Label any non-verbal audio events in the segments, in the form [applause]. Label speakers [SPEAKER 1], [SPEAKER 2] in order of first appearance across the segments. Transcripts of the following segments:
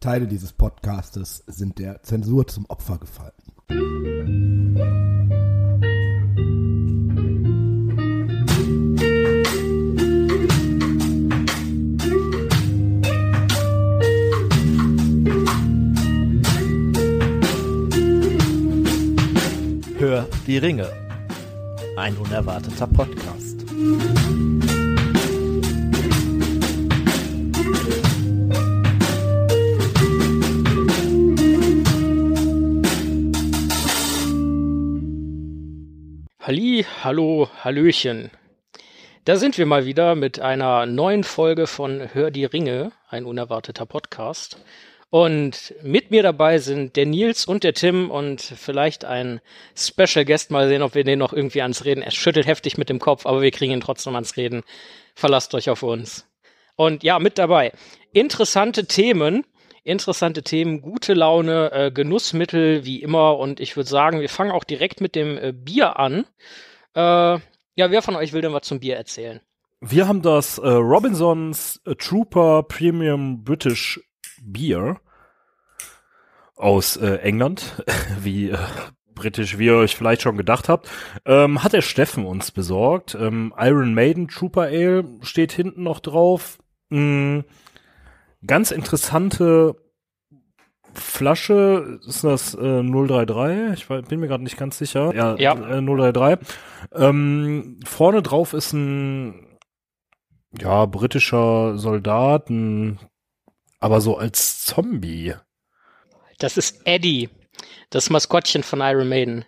[SPEAKER 1] Teile dieses Podcastes sind der Zensur zum Opfer gefallen.
[SPEAKER 2] Hör die Ringe. Ein unerwarteter Podcast.
[SPEAKER 3] Halli, hallo, hallöchen. Da sind wir mal wieder mit einer neuen Folge von Hör die Ringe, ein unerwarteter Podcast. Und mit mir dabei sind der Nils und der Tim und vielleicht ein Special Guest. Mal sehen, ob wir den noch irgendwie ans Reden. Er schüttelt heftig mit dem Kopf, aber wir kriegen ihn trotzdem ans Reden. Verlasst euch auf uns. Und ja, mit dabei. Interessante Themen. Interessante Themen, gute Laune, äh, Genussmittel wie immer. Und ich würde sagen, wir fangen auch direkt mit dem äh, Bier an. Äh, ja, wer von euch will denn was zum Bier erzählen?
[SPEAKER 4] Wir haben das äh, Robinsons Trooper Premium British Beer aus äh, England, [laughs] wie britisch wie ihr euch vielleicht schon gedacht habt, ähm, hat der Steffen uns besorgt. Ähm, Iron Maiden Trooper Ale steht hinten noch drauf. Mm, ganz interessante Flasche, ist das äh, 033? Ich war, bin mir gerade nicht ganz sicher. Ja,
[SPEAKER 3] Ja.
[SPEAKER 4] Äh, 033. Ähm, vorne drauf ist ein ja, britischer Soldat, ein, aber so als Zombie.
[SPEAKER 3] Das ist Eddie, das Maskottchen von Iron Maiden.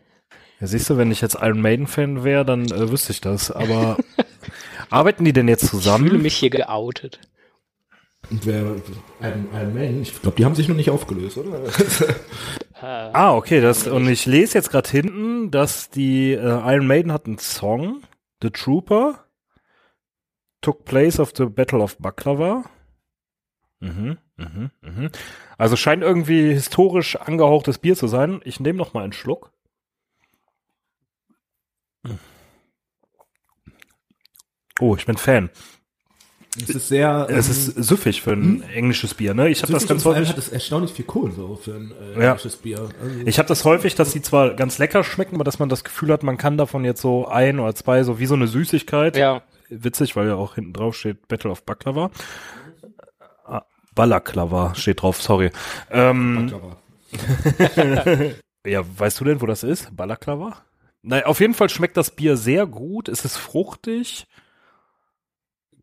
[SPEAKER 4] Ja, siehst du, wenn ich jetzt Iron Maiden-Fan wäre, dann äh, wüsste ich das. Aber [laughs] arbeiten die denn jetzt
[SPEAKER 3] Ich fühle
[SPEAKER 4] zusammen?
[SPEAKER 3] mich hier geoutet.
[SPEAKER 1] Und wer, Iron, Iron Man, ich glaube, die haben sich noch nicht aufgelöst, oder? [laughs]
[SPEAKER 4] Ah, okay, das, und ich lese jetzt gerade hinten, dass die äh, Iron Maiden hat einen Song, The Trooper, took place of the Battle of Baklava. Mhm, mhm, mhm. Also scheint irgendwie historisch angehauchtes Bier zu sein. Ich nehme noch mal einen Schluck. Oh, ich bin Fan.
[SPEAKER 1] Es ist sehr.
[SPEAKER 4] Es ist süffig für ein englisches Bier, ne? Ich habe das ganz häufig.
[SPEAKER 1] hat es erstaunlich viel Kohl so für ein äh,
[SPEAKER 4] Ja.
[SPEAKER 1] englisches Bier. Also,
[SPEAKER 4] Ich habe das häufig, dass die zwar ganz lecker schmecken, aber dass man das Gefühl hat, man kann davon jetzt so ein oder zwei, so wie so eine Süßigkeit.
[SPEAKER 3] ja,
[SPEAKER 4] Witzig, weil ja auch hinten drauf steht Battle of Baklava. Ah, Balaklava steht drauf, sorry. Ähm,
[SPEAKER 1] Baklava. [laughs]
[SPEAKER 4] ja, weißt du denn, wo das ist? Balaklava? Nein, auf jeden Fall schmeckt das Bier sehr gut. Es ist fruchtig,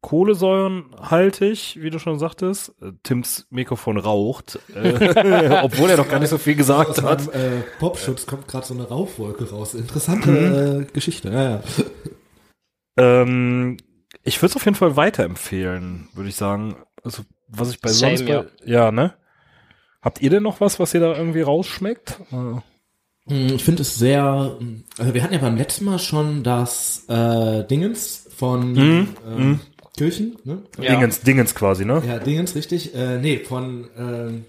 [SPEAKER 4] kohlensäurenhaltig, wie du schon sagtest. Äh, Tims Mikrofon raucht, äh, [laughs] obwohl er noch gar nicht so viel gesagt
[SPEAKER 1] Aus
[SPEAKER 4] hat.
[SPEAKER 1] meinem äh, Popschutz kommt gerade so eine Rauchwolke raus. Interessante
[SPEAKER 4] Mhm.
[SPEAKER 1] äh, Geschichte. Ja, ja.
[SPEAKER 4] Ähm, ich würde es auf jeden Fall weiterempfehlen, würde ich sagen. Also, was ich bei
[SPEAKER 3] Same,
[SPEAKER 4] sonst bei, ja. ne? Habt ihr denn noch was, was ihr da irgendwie rausschmeckt? Äh,
[SPEAKER 1] Hm, Ich finde es sehr. Also wir hatten ja beim letzten Mal schon das äh, Dingens von
[SPEAKER 4] Mhm,
[SPEAKER 1] ähm, Kirchen, ne?
[SPEAKER 3] Ja.
[SPEAKER 4] Dingens, Dingens quasi, ne?
[SPEAKER 1] Ja, Dingens, richtig. Äh, nee, von ähm,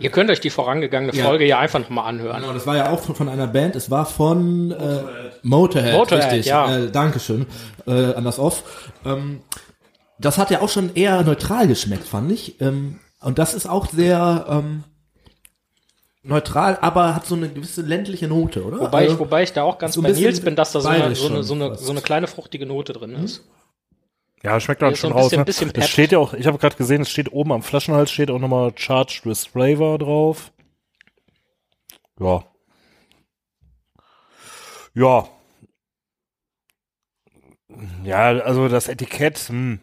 [SPEAKER 3] ihr könnt euch die vorangegangene
[SPEAKER 1] Ja.
[SPEAKER 3] Folge ja einfach nochmal anhören.
[SPEAKER 1] Genau, das war ja auch von, von einer Band. Es war von äh, Motorhead,
[SPEAKER 3] Motorhead,
[SPEAKER 1] richtig.
[SPEAKER 3] ja.
[SPEAKER 1] Äh, Dankeschön äh, an das Off. Ähm, das hat ja auch schon eher neutral geschmeckt, fand ich. Ähm, und das ist auch sehr ähm, neutral, aber hat so eine gewisse ländliche Note, oder?
[SPEAKER 3] Wobei, ich,
[SPEAKER 1] Also,
[SPEAKER 3] wobei ich da auch ganz
[SPEAKER 1] so
[SPEAKER 3] bei Nils bin, dass da so eine, so, eine, so, eine, so eine kleine fruchtige Note drin ist.
[SPEAKER 4] Ja, schmeckt dann
[SPEAKER 3] Ist so
[SPEAKER 4] schon
[SPEAKER 3] ein
[SPEAKER 4] raus.
[SPEAKER 3] bisschen-
[SPEAKER 4] Ne?
[SPEAKER 3] bisschen
[SPEAKER 4] Es steht ja auch, ich habe gerade gesehen, es steht oben am Flaschenhals steht auch nochmal Charged with Flavor drauf. Ja. Ja. Ja, also das Etikett, hm.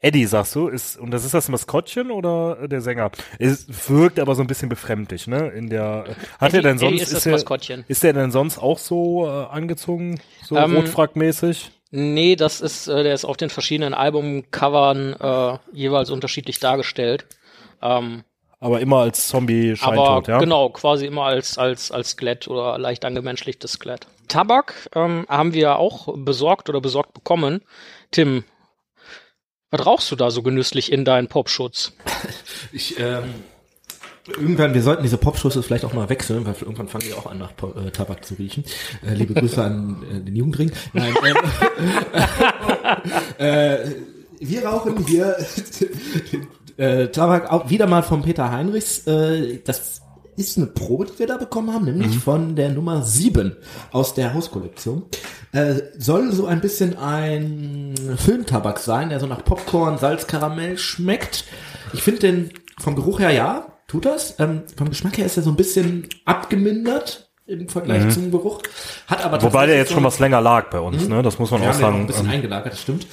[SPEAKER 4] Eddie, sagst du, ist, und das ist das Maskottchen oder der Sänger? Es wirkt aber so ein bisschen befremdlich, ne? In der, hat
[SPEAKER 3] Eddie-
[SPEAKER 4] er denn sonst,
[SPEAKER 3] Eddie ist das
[SPEAKER 4] er,
[SPEAKER 3] Maskottchen.
[SPEAKER 4] ist der denn sonst auch so äh, angezogen, so
[SPEAKER 3] Ähm,
[SPEAKER 4] rotfrackmäßig?
[SPEAKER 3] Nee, das ist, äh, der ist auf den verschiedenen Albumcovern äh, jeweils unterschiedlich dargestellt. Ähm,
[SPEAKER 4] Aber immer als Zombie
[SPEAKER 3] aber
[SPEAKER 4] scheintot, ja?
[SPEAKER 3] genau, quasi immer als, als, als Skelett oder leicht angemenschlichtes Skelett. Tabak ähm, haben wir auch besorgt oder besorgt bekommen. Tim, was rauchst du da so genüsslich in deinen Popschutz? [laughs]
[SPEAKER 1] Ich, ähm, irgendwann, wir sollten diese Popschüsse vielleicht auch mal wechseln, weil irgendwann fangen wir auch an, nach Po- äh, Tabak zu riechen. Äh, liebe Grüße an äh, den Jugendring. Nein, ähm, [laughs] äh, wir rauchen hier [laughs] Äh, Tabak auch wieder mal von Peter Heinrichs. Äh, das ist eine Probe, die wir da bekommen haben, nämlich von der Nummer 7 aus der Hauskollektion. Äh, soll so ein bisschen ein Filmtabak sein, der so nach Popcorn, Salz, Karamell schmeckt. Ich finde den vom Geruch her ja, tut das. Ähm, vom Geschmack her ist er so ein bisschen abgemindert im Vergleich zum Geruch. Hat aber
[SPEAKER 4] Wobei der jetzt schon was länger lag bei uns, ne? Das muss man
[SPEAKER 1] wir
[SPEAKER 4] auch sagen.
[SPEAKER 1] ein bisschen
[SPEAKER 4] Ähm,
[SPEAKER 1] eingelagert, das stimmt.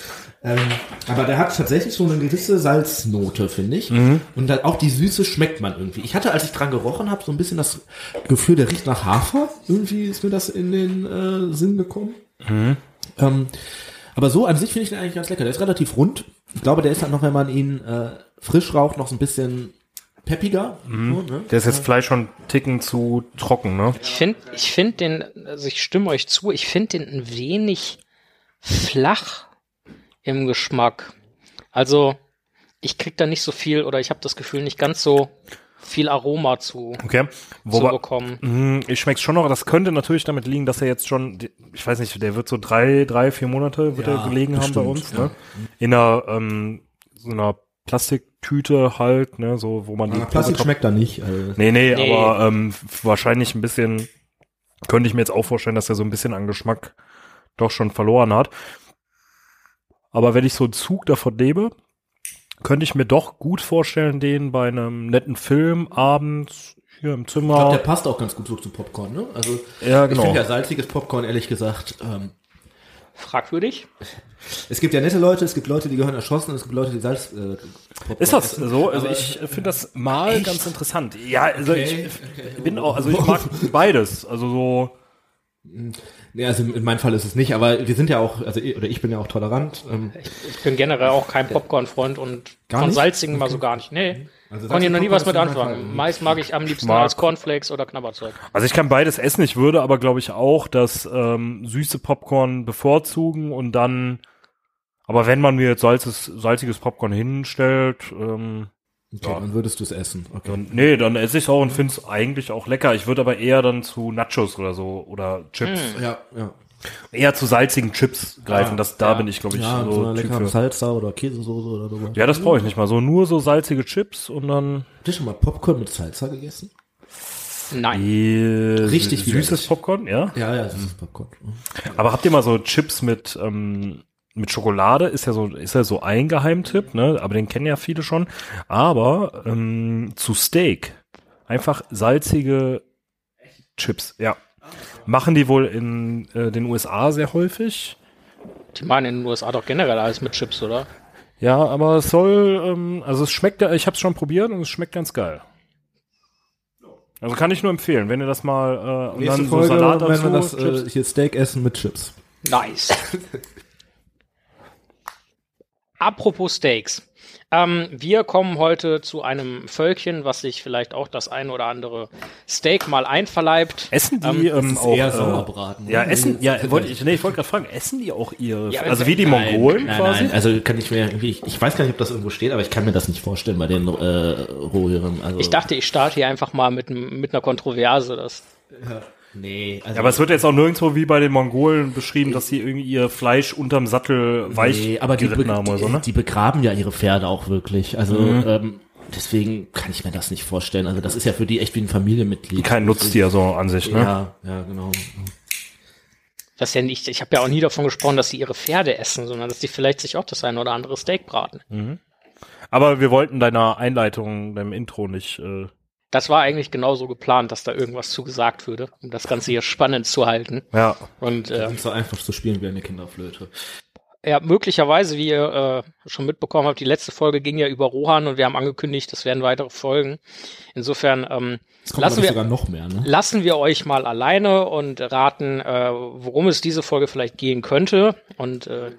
[SPEAKER 1] Ähm, aber der hat tatsächlich so eine gewisse Salznote, finde ich.
[SPEAKER 4] Mhm.
[SPEAKER 1] Und dann auch die Süße schmeckt man irgendwie. Ich hatte, als ich dran gerochen habe, so ein bisschen das Gefühl, der riecht nach Hafer. Irgendwie ist mir das in den äh, Sinn gekommen.
[SPEAKER 4] Mhm.
[SPEAKER 1] Ähm, aber so an sich finde ich den eigentlich ganz lecker. Der ist relativ rund. Ich glaube, der ist halt noch, wenn man ihn äh, frisch raucht, noch so ein bisschen peppiger.
[SPEAKER 4] Mhm.
[SPEAKER 1] So, ne?
[SPEAKER 4] der ist jetzt vielleicht schon Ticken zu trocken, ne?
[SPEAKER 3] Ich finde ich find den, also ich stimme euch zu, ich finde den ein wenig flach im Geschmack. Also ich krieg da nicht so viel oder ich habe das Gefühl, nicht ganz so viel Aroma zu,
[SPEAKER 4] Okay.
[SPEAKER 3] zu
[SPEAKER 4] Wobei,
[SPEAKER 3] bekommen.
[SPEAKER 4] mh, ich schmeck's schon noch. Das könnte natürlich damit liegen, dass er jetzt schon, ich weiß nicht, der wird so drei, drei, vier Monate wird
[SPEAKER 1] Ja,
[SPEAKER 4] er gelegen haben bei uns,
[SPEAKER 1] ja.
[SPEAKER 4] ne? In einer, ähm, so einer Plastiktüte halt, ne, so, wo man die
[SPEAKER 1] Plastik
[SPEAKER 4] Probe-
[SPEAKER 1] schmeckt da nicht. Also,
[SPEAKER 4] Nee, nee,
[SPEAKER 3] Nee.
[SPEAKER 4] aber ähm, wahrscheinlich ein bisschen, könnte ich mir jetzt auch vorstellen, dass er so ein bisschen an Geschmack doch schon verloren hat. Aber wenn ich so einen Zug davon nehme, könnte ich mir doch gut vorstellen, den bei einem netten Film abends hier im
[SPEAKER 1] Ich glaube,
[SPEAKER 4] Zimmer.
[SPEAKER 1] der passt auch ganz gut so zu Popcorn, ne? Also
[SPEAKER 4] Ja,
[SPEAKER 1] ich
[SPEAKER 4] genau.
[SPEAKER 1] finde ja salziges Popcorn, ehrlich gesagt. Ähm,
[SPEAKER 3] Fragwürdig.
[SPEAKER 1] es gibt ja nette Leute, es gibt Leute, die gehören erschossen, es gibt Leute, die Salz. Äh,
[SPEAKER 4] Ist das
[SPEAKER 1] essen.
[SPEAKER 4] so? Also
[SPEAKER 1] Aber-
[SPEAKER 4] ich finde das mal
[SPEAKER 1] Echt?
[SPEAKER 4] ganz interessant. Ja, also
[SPEAKER 1] Okay,
[SPEAKER 4] ich bin auch, also ich mag [laughs] beides. Also so,
[SPEAKER 1] Nee, also in meinem Fall ist es nicht, aber wir sind ja auch, also ich- oder ich bin ja auch tolerant. Ähm,
[SPEAKER 3] Ich bin generell auch kein Popcorn-Freund und
[SPEAKER 1] Gar
[SPEAKER 3] von
[SPEAKER 1] nicht?
[SPEAKER 3] salzigen mal so gar nicht. Nee.
[SPEAKER 1] Also
[SPEAKER 3] Kann ich noch nie
[SPEAKER 1] salziges
[SPEAKER 3] was mit anfangen. Meist mag ich am liebsten
[SPEAKER 4] mag-
[SPEAKER 3] als Cornflakes oder Knabberzeug.
[SPEAKER 4] Also ich kann beides essen. Ich würde aber, glaube ich, auch das ähm, süße Popcorn bevorzugen und dann, aber wenn man mir jetzt salzes, salziges Popcorn hinstellt, ähm,
[SPEAKER 1] okay,
[SPEAKER 4] Ja.
[SPEAKER 1] dann würdest du es essen. Okay.
[SPEAKER 4] dann, nee, dann esse ich es auch und finde es eigentlich auch lecker. Ich würde aber eher dann zu Nachos oder so oder Chips,
[SPEAKER 1] Ja, ja.
[SPEAKER 4] eher zu salzigen Chips greifen.
[SPEAKER 1] Ja,
[SPEAKER 4] das, da
[SPEAKER 3] ja.
[SPEAKER 4] bin ich, glaube ich,
[SPEAKER 1] Ja, so,
[SPEAKER 4] so
[SPEAKER 1] leckere. Salsa oder Käsesoße oder so.
[SPEAKER 4] Ja, das brauche ich nicht mal. So nur so salzige Chips und dann
[SPEAKER 1] Habt ihr schon mal Popcorn mit Salsa gegessen?
[SPEAKER 3] Nein.
[SPEAKER 4] äh,
[SPEAKER 1] Richtig
[SPEAKER 4] süßes. Popcorn, ja.
[SPEAKER 1] Ja, ja, ist Popcorn.
[SPEAKER 4] Aber habt ihr mal so Chips mit ähm, mit Schokolade? Ist ja so ist ja so ein Geheimtipp, ne? Aber den kennen ja viele schon. Aber ähm, zu Steak einfach salzige Chips, ja. Machen die wohl in äh, den USA sehr häufig.
[SPEAKER 3] Die machen in den USA doch generell alles mit Chips, oder?
[SPEAKER 4] Ja, aber es soll, ähm, also es schmeckt, ja- ich habe es schon probiert und es schmeckt ganz geil. Also kann ich nur empfehlen, wenn ihr das mal äh, und
[SPEAKER 1] Nächste
[SPEAKER 4] dann so
[SPEAKER 1] Folge,
[SPEAKER 4] Salat
[SPEAKER 1] wenn
[SPEAKER 4] dazu,
[SPEAKER 1] wir das
[SPEAKER 4] Chips.
[SPEAKER 1] äh, hier Steak essen mit Chips.
[SPEAKER 3] Nice. [laughs] Apropos Steaks. Ähm, wir kommen heute zu einem Völkchen, was sich vielleicht auch das ein oder andere Steak mal einverleibt.
[SPEAKER 4] Essen die ähm, auch
[SPEAKER 1] eher
[SPEAKER 4] äh,
[SPEAKER 1] Sauerbraten.
[SPEAKER 4] Ja,
[SPEAKER 1] ne?
[SPEAKER 4] essen, ja, wollte ich, nee, ich wollte gerade fragen, essen die auch ihre,
[SPEAKER 3] Ja,
[SPEAKER 4] also wie die Mongolen
[SPEAKER 1] nein,
[SPEAKER 4] quasi?
[SPEAKER 1] Nein, also kann ich mir irgendwie, ich, ich weiß gar nicht, ob das irgendwo steht, aber ich kann mir das nicht vorstellen bei den äh, Rohirren. Also,
[SPEAKER 3] Ich dachte, ich starte hier einfach mal mit, mit einer Kontroverse. Das,
[SPEAKER 1] nee, also,
[SPEAKER 4] Ja, aber es wird jetzt auch nirgendwo wie bei den Mongolen beschrieben, dass sie irgendwie ihr Fleisch unterm Sattel weich
[SPEAKER 1] nee, aber die,
[SPEAKER 4] haben oder so,
[SPEAKER 1] die,
[SPEAKER 4] ne?
[SPEAKER 1] die begraben ja ihre Pferde auch wirklich. Also ähm, deswegen kann ich mir das nicht vorstellen. Also das ist ja für die echt wie ein Familienmitglied.
[SPEAKER 4] Kein Nutztier so an sich, ne?
[SPEAKER 1] Ja, ja, genau.
[SPEAKER 3] das ja nicht, ich habe ja auch nie davon gesprochen, dass sie ihre Pferde essen, sondern dass die vielleicht sich auch das ein oder andere Steak braten.
[SPEAKER 4] Aber wir wollten deiner Einleitung, deinem Intro nicht, äh,
[SPEAKER 3] Das war eigentlich genauso geplant, dass da irgendwas zu gesagt würde, um das Ganze hier [laughs] spannend zu halten.
[SPEAKER 4] ja.
[SPEAKER 3] Und äh,
[SPEAKER 1] so einfach zu spielen wie eine Kinderflöte.
[SPEAKER 3] ja, möglicherweise, wie ihr äh, schon mitbekommen habt, die letzte Folge ging ja über Rohan und wir haben angekündigt, es werden weitere Folgen. Insofern ähm,
[SPEAKER 1] Es kommt
[SPEAKER 3] lassen wir
[SPEAKER 1] sogar noch mehr, ne?
[SPEAKER 3] lassen wir euch mal alleine und raten, äh, worum es diese Folge vielleicht gehen könnte. Und äh,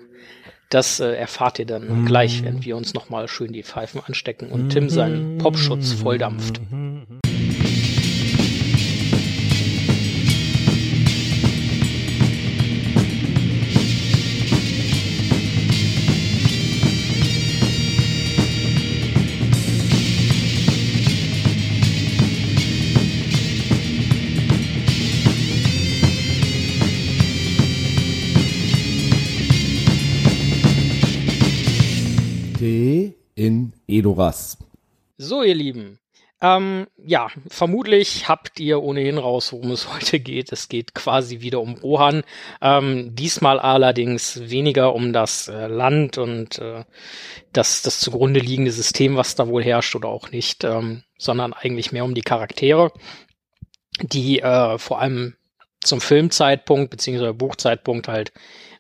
[SPEAKER 3] das äh, erfahrt ihr dann gleich, wenn wir uns nochmal schön die Pfeifen anstecken und Tim seinen Popschutz volldampft.
[SPEAKER 1] D in Edoras.
[SPEAKER 3] So, ihr Lieben. Ähm, ja, vermutlich habt ihr ohnehin raus, worum es [laughs] heute geht. Es geht quasi wieder um Rohan. Ähm, diesmal allerdings weniger um das äh, Land und äh, das, das zugrunde liegende System, was da wohl herrscht oder auch nicht, ähm, sondern eigentlich mehr um die Charaktere, die äh, vor allem zum Filmzeitpunkt beziehungsweise Buchzeitpunkt halt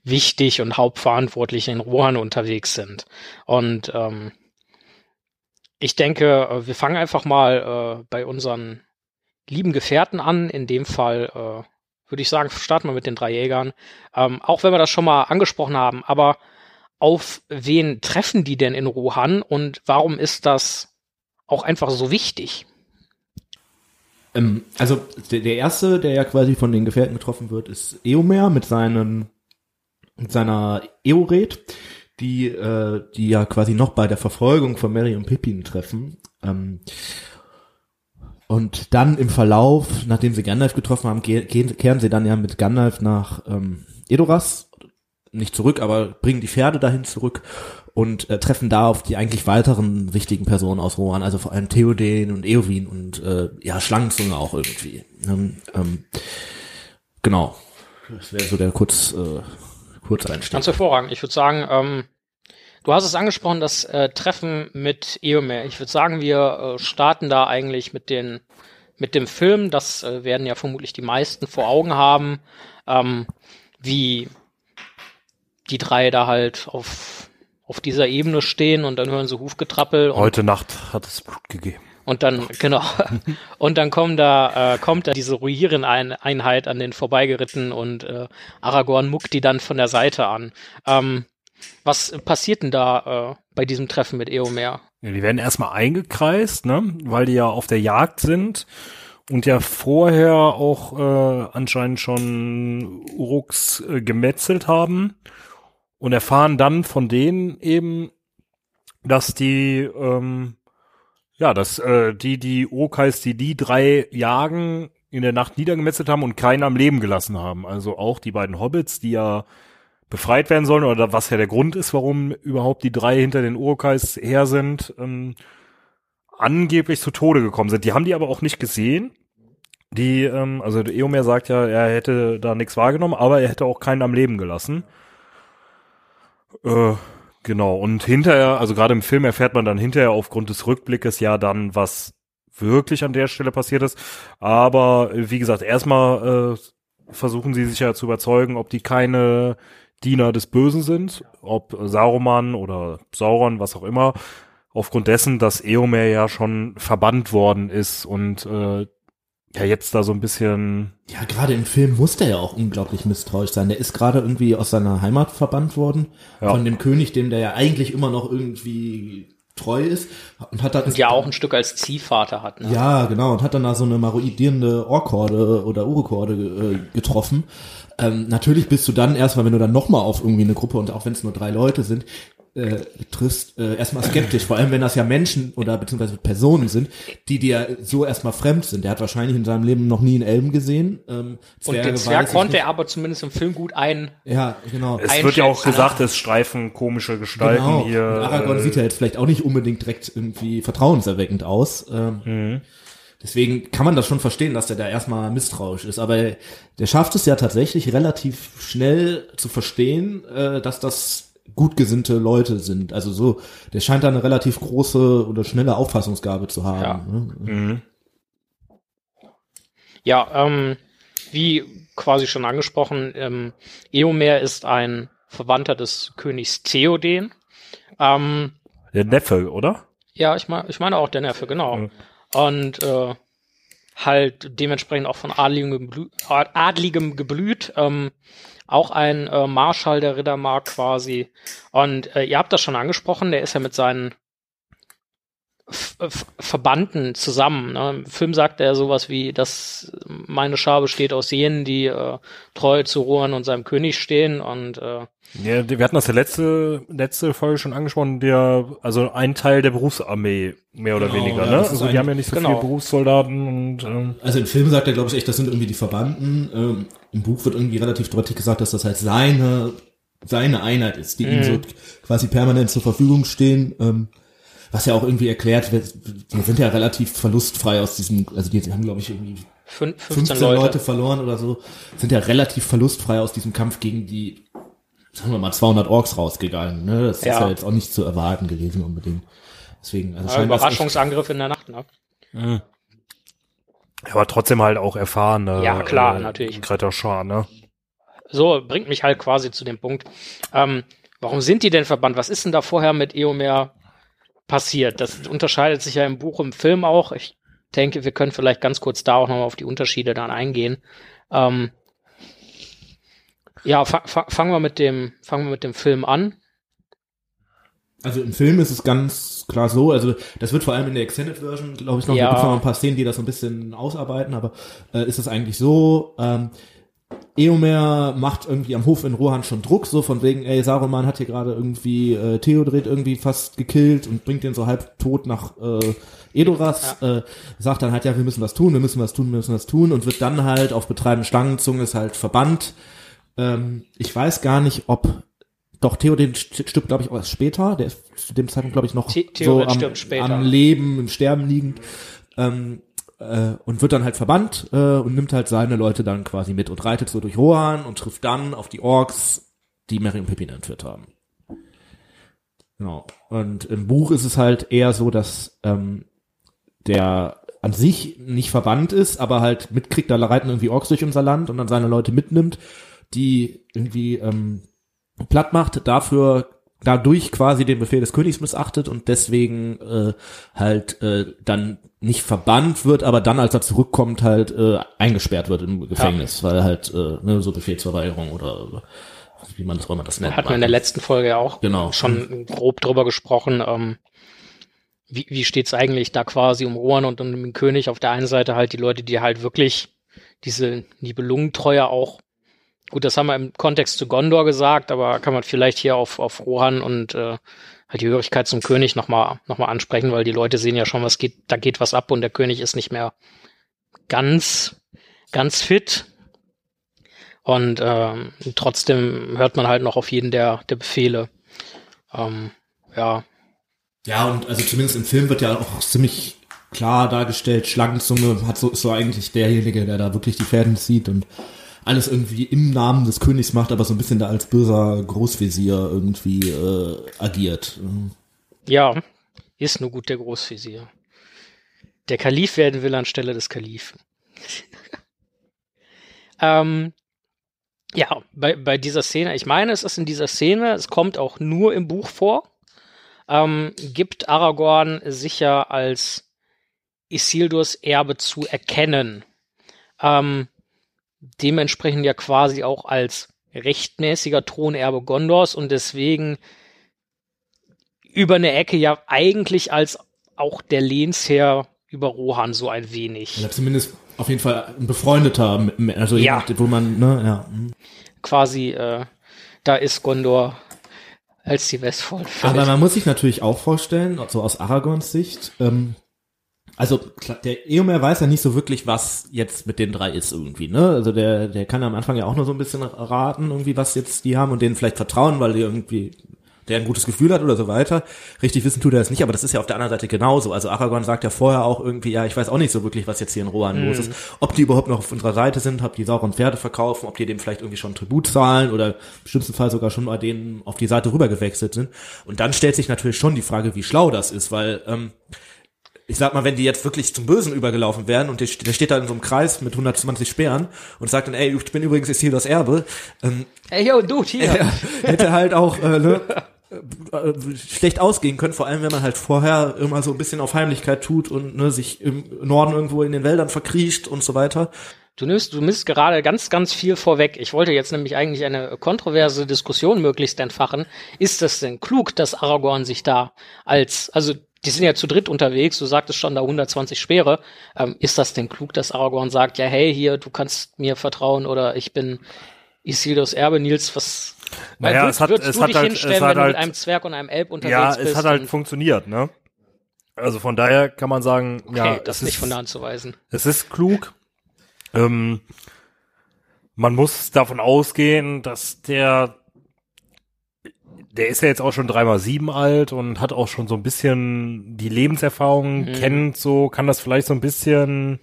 [SPEAKER 3] wichtig und hauptverantwortlich in Rohan unterwegs sind. Und ähm, ich denke, äh, wir fangen einfach mal äh, bei unseren lieben Gefährten an. In dem Fall äh, würde ich sagen, starten wir mit den drei Jägern. Ähm, auch wenn wir das schon mal angesprochen haben, aber auf wen treffen die denn in Rohan und warum ist das auch einfach so wichtig?
[SPEAKER 1] Ähm, also der, der erste, der ja quasi von den Gefährten getroffen wird, ist Eomer mit seinen mit seiner Eored die, äh, die ja quasi noch bei der Verfolgung von Mary und Pippin treffen. Ähm, und dann im Verlauf, nachdem sie Gandalf getroffen haben, gehen, kehren sie dann ja mit Gandalf nach ähm, Edoras, nicht zurück, aber bringen die Pferde dahin zurück und äh, treffen da auf die eigentlich weiteren wichtigen Personen aus Rohan, also vor allem Theoden und Eowyn und äh, ja, Schlangenzunge auch irgendwie. Ähm, ähm, genau. Das wäre so der kurz, äh, Kurzeinstieg.
[SPEAKER 3] Ganz hervorragend. Ich würde sagen, ähm, du hast es angesprochen, das äh, Treffen mit Eomer. Ich würde sagen, wir äh, starten da eigentlich mit den mit dem Film. Das äh, werden ja vermutlich die meisten vor Augen haben, ähm, wie die drei da halt auf auf dieser Ebene stehen und dann hören sie Hufgetrappel.
[SPEAKER 4] Heute Nacht hat es Blut gegeben.
[SPEAKER 3] Und dann, genau. [laughs] Und dann kommen da, äh, kommt da diese Ruieren-Einheit an den vorbeigeritten und äh, Aragorn muckt die dann von der Seite an. Ähm, was passiert denn da äh, bei diesem Treffen mit Eomer?
[SPEAKER 4] Ja, die werden erstmal eingekreist, ne? Weil die ja auf der Jagd sind und ja vorher auch äh, anscheinend schon Uruks äh, gemetzelt haben und erfahren dann von denen eben, dass die ähm, ja, dass äh, die, die Urkais, die die drei jagen, in der Nacht niedergemetzelt haben und keinen am Leben gelassen haben. Also auch die beiden Hobbits, die ja befreit werden sollen, oder was ja der Grund ist, warum überhaupt die drei hinter den Urkais her sind, ähm, angeblich zu Tode gekommen sind. Die haben die aber auch nicht gesehen. Die, ähm, also Eomer sagt ja, er hätte da nichts wahrgenommen, aber er hätte auch keinen am Leben gelassen. Äh, Genau, und hinterher, also gerade im Film erfährt man dann hinterher aufgrund des Rückblickes ja dann, was wirklich an der Stelle passiert ist. Aber wie gesagt, erstmal äh, versuchen sie sich ja zu überzeugen, ob die keine Diener des Bösen sind, ob Saruman oder Sauron, was auch immer, aufgrund dessen, dass Eomer ja schon verbannt worden ist und äh, ja jetzt da so ein bisschen.
[SPEAKER 1] Ja, gerade im Film muss der ja auch unglaublich misstrauisch sein. Der ist gerade irgendwie aus seiner Heimat verbannt worden ja. von dem König, dem der ja eigentlich immer noch irgendwie treu ist und hat dann und
[SPEAKER 3] ja auch ein Stück als Ziehvater hat.
[SPEAKER 1] Ne? Ja, genau und hat dann da so eine maroidierende Orkorde oder Urukorde äh, getroffen. Ähm, natürlich bist du dann erstmal, wenn du dann nochmal auf irgendwie eine Gruppe und auch wenn es nur drei Leute sind, äh, triffst, äh, erstmal skeptisch, vor allem wenn das ja Menschen oder beziehungsweise Personen sind, die dir so erstmal fremd sind. Der hat wahrscheinlich in seinem Leben noch nie einen Elben gesehen.
[SPEAKER 3] Ähm, und den Zwerg konnte er aber zumindest im Film gut ein.
[SPEAKER 1] Ja, genau.
[SPEAKER 4] Es wird ja auch gesagt, es streifen komische Gestalten genau. hier. Und
[SPEAKER 1] Aragorn äh, sieht ja jetzt vielleicht auch nicht unbedingt direkt irgendwie vertrauenserweckend aus. Ähm, mhm. Deswegen kann man das schon verstehen, dass der da erstmal misstrauisch ist. Aber der schafft es ja tatsächlich relativ schnell zu verstehen, äh, dass das gut gesinnte Leute sind. Also so, der scheint da eine relativ große oder schnelle Auffassungsgabe zu haben.
[SPEAKER 3] Ja,
[SPEAKER 1] ne?
[SPEAKER 3] mhm. ja ähm, wie quasi schon angesprochen, ähm, Eomer ist ein Verwandter des Königs Theoden. Ähm,
[SPEAKER 4] der Neffe, oder?
[SPEAKER 3] Ja, ich meine, ich meine auch der Neffe, genau. Mhm. Und äh, halt dementsprechend auch von adligem, Geblü adligem Geblüt. Ähm, auch ein äh, Marschall der Rittermark quasi. Und äh, ihr habt das schon angesprochen, der ist ja mit seinen Verbanden zusammen. Ne? Im Film sagt er sowas wie, dass meine Schar besteht aus jenen, die äh, treu zu Rohan und seinem König stehen und äh,
[SPEAKER 4] ja, wir hatten das ja letzte, letzte Folge schon angesprochen, der, also ein Teil der Berufsarmee, mehr oder genau, weniger, ja, ne? Also die haben ja nicht so genau. viele Berufssoldaten und, ähm.
[SPEAKER 1] Also im Film sagt er, glaube ich, echt, das sind irgendwie die Verbanden. Ähm, Im Buch wird irgendwie relativ deutlich gesagt, dass das halt seine, seine Einheit ist, die mhm. ihm so quasi permanent zur Verfügung stehen. Ähm, was ja auch irgendwie erklärt wird, die sind ja relativ verlustfrei aus diesem, also die haben glaube ich irgendwie
[SPEAKER 3] Fün 15,
[SPEAKER 1] 15
[SPEAKER 3] Leute.
[SPEAKER 1] Leute. verloren oder so, sind ja relativ verlustfrei aus diesem Kampf gegen die, sagen wir mal, 200 Orks rausgegangen. Ne? Das
[SPEAKER 3] Ja.
[SPEAKER 1] ist ja jetzt auch nicht zu erwarten gewesen unbedingt. Deswegen, also
[SPEAKER 3] Ja, Überraschungsangriff in der Nacht, ne?
[SPEAKER 4] Aber trotzdem halt auch erfahrene.
[SPEAKER 3] Ja, klar, natürlich.
[SPEAKER 4] Kretterschar, ne?
[SPEAKER 3] So, bringt mich halt quasi zu dem Punkt. Ähm, warum sind die denn verbannt? Was ist denn da vorher mit Eomer passiert? Das unterscheidet sich ja im Buch, im Film auch. Ich denke, wir können vielleicht ganz kurz da auch nochmal auf die Unterschiede dann eingehen. Ähm, ja, fa fa fangen wir mit dem, fangen wir mit dem Film an.
[SPEAKER 1] Also im Film ist es ganz klar so, also das wird vor allem in der Extended Version, glaube ich, noch,
[SPEAKER 3] Ja.
[SPEAKER 1] noch ein paar Szenen, die das so ein bisschen ausarbeiten, aber äh, ist es eigentlich so, ähm, Eomer macht irgendwie am Hof in Rohan schon Druck, so von wegen, ey, Saruman hat hier gerade irgendwie äh, Theodred irgendwie fast gekillt und bringt den so halb tot nach äh, Edoras, äh, sagt dann halt, ja, wir müssen was tun, wir müssen was tun, wir müssen was tun und wird dann halt auf Betreiben Schlangenzunge ist halt verbannt. Ähm, ich weiß gar nicht, ob doch, Theoden st- stirbt, glaube ich, auch erst später. Der ist zu dem Zeitpunkt, glaube ich, noch
[SPEAKER 3] The-
[SPEAKER 1] so am, am Leben, im Sterben liegend. Ähm, äh, und wird dann halt verbannt äh, und nimmt halt seine Leute dann quasi mit und reitet so durch Rohan und trifft dann auf die Orks, die Merry und Pippin entführt haben. Genau. Und im Buch ist es halt eher so, dass ähm, der an sich nicht verbannt ist, aber halt mitkriegt, da reiten irgendwie Orks durch unser Land und dann seine Leute mitnimmt, die irgendwie ähm, platt macht, dafür dadurch quasi den Befehl des Königs missachtet und deswegen äh, halt äh, dann nicht verbannt wird, aber dann, als er zurückkommt, halt äh, eingesperrt wird im Gefängnis, weil halt äh, ne, so Befehlsverweigerung oder wie man das auch immer das nennt.
[SPEAKER 3] Hatten wir in der letzten Folge ja auch
[SPEAKER 1] Genau.
[SPEAKER 3] schon grob drüber gesprochen. Ähm, wie wie steht's eigentlich da quasi um Rohan und um den König? Auf der einen Seite halt die Leute, die halt wirklich diese Nibelungentreue auch, gut, das haben wir im Kontext zu Gondor gesagt, aber kann man vielleicht hier auf, auf Rohan und äh, halt die Hörigkeit zum König nochmal noch mal ansprechen, weil die Leute sehen ja schon, was geht, da geht was ab und der König ist nicht mehr ganz, ganz fit. Und ähm, trotzdem hört man halt noch auf jeden der, der Befehle. Ähm, ja,
[SPEAKER 1] Ja, und also zumindest im Film wird ja auch ziemlich klar dargestellt, Schlangenzunge hat so, ist so eigentlich derjenige, der da wirklich die Fäden zieht und alles irgendwie im Namen des Königs macht, aber so ein bisschen da als böser Großvisier irgendwie äh, agiert.
[SPEAKER 3] ja, ist nur gut der Großvisier. Der Kalif werden will anstelle des Kalifen. [laughs] ähm, ja, bei, bei dieser Szene, ich meine, es ist in dieser Szene, es kommt auch nur im Buch vor, ähm, gibt Aragorn sicher als Isildurs Erbe zu erkennen. Ähm, dementsprechend ja quasi auch als rechtmäßiger Thronerbe Gondors und deswegen über eine Ecke ja eigentlich als auch der Lehnsherr über Rohan so ein wenig.
[SPEAKER 1] Oder zumindest auf jeden Fall ein befreundeter, also
[SPEAKER 3] Ja.
[SPEAKER 1] jemand, wo man, ne, ja. hm.
[SPEAKER 3] Quasi, äh, da ist Gondor als die Westfold.
[SPEAKER 1] Aber man muss sich natürlich auch vorstellen, so aus Aragorns Sicht, ähm, also klar, der Eomer weiß ja nicht so wirklich, was jetzt mit den drei ist irgendwie, ne? Also der, der kann am Anfang ja auch nur so ein bisschen raten, irgendwie, was jetzt die haben und denen vielleicht vertrauen, weil die irgendwie der ein gutes Gefühl hat oder so weiter. Richtig wissen tut er es nicht, aber das ist ja auf der anderen Seite genauso. Also Aragorn sagt ja vorher auch irgendwie, ja, ich weiß auch nicht so wirklich, was jetzt hier in Rohan los ist. Ob die überhaupt noch auf unserer Seite sind, ob die sauren Pferde verkaufen, ob die dem vielleicht irgendwie schon Tribut zahlen oder im schlimmsten Fall sogar schon mal denen auf die Seite rüber gewechselt sind. Und dann stellt sich natürlich schon die Frage, wie schlau das ist, weil ähm, ich sag mal, wenn die jetzt wirklich zum Bösen übergelaufen wären und der, der steht da in so einem Kreis mit 120 Speeren und sagt dann, ey, ich bin übrigens jetzt hier das Erbe, ähm,
[SPEAKER 3] Hey, yo, Dude, hier. [laughs]
[SPEAKER 1] hätte halt auch äh, ne, äh, schlecht ausgehen können, vor allem wenn man halt vorher immer so ein bisschen auf Heimlichkeit tut und ne, sich im Norden irgendwo in den Wäldern verkriecht und so weiter.
[SPEAKER 3] Du nimmst, du nimmst gerade ganz, ganz viel vorweg. Ich wollte jetzt nämlich eigentlich eine kontroverse Diskussion möglichst entfachen. Ist das denn klug, dass Aragorn sich da als, also die sind ja zu dritt unterwegs, du sagtest schon da 120 Speere. Ähm, ist das denn klug, dass Aragorn sagt, ja, hey, hier, du kannst mir vertrauen oder ich bin Isildurs Erbe, Nils, was
[SPEAKER 4] Naja, es hat-
[SPEAKER 3] würdest
[SPEAKER 4] es
[SPEAKER 3] du
[SPEAKER 4] hat
[SPEAKER 3] dich
[SPEAKER 4] halt-
[SPEAKER 3] hinstellen,
[SPEAKER 4] es hat
[SPEAKER 3] wenn du
[SPEAKER 4] halt-
[SPEAKER 3] mit einem Zwerg und einem Elb unterwegs
[SPEAKER 4] Ja,
[SPEAKER 3] bist?
[SPEAKER 4] es hat halt funktioniert, ne? Also von daher kann man sagen,
[SPEAKER 3] okay,
[SPEAKER 4] ja,
[SPEAKER 3] das ist nicht von der Hand zu weisen.
[SPEAKER 4] es ist klug. Ähm, man muss davon ausgehen, dass der der ist ja jetzt auch schon dreimal sieben alt und hat auch schon so ein bisschen die Lebenserfahrung,
[SPEAKER 3] Mhm.
[SPEAKER 4] kennt so, kann das vielleicht so ein bisschen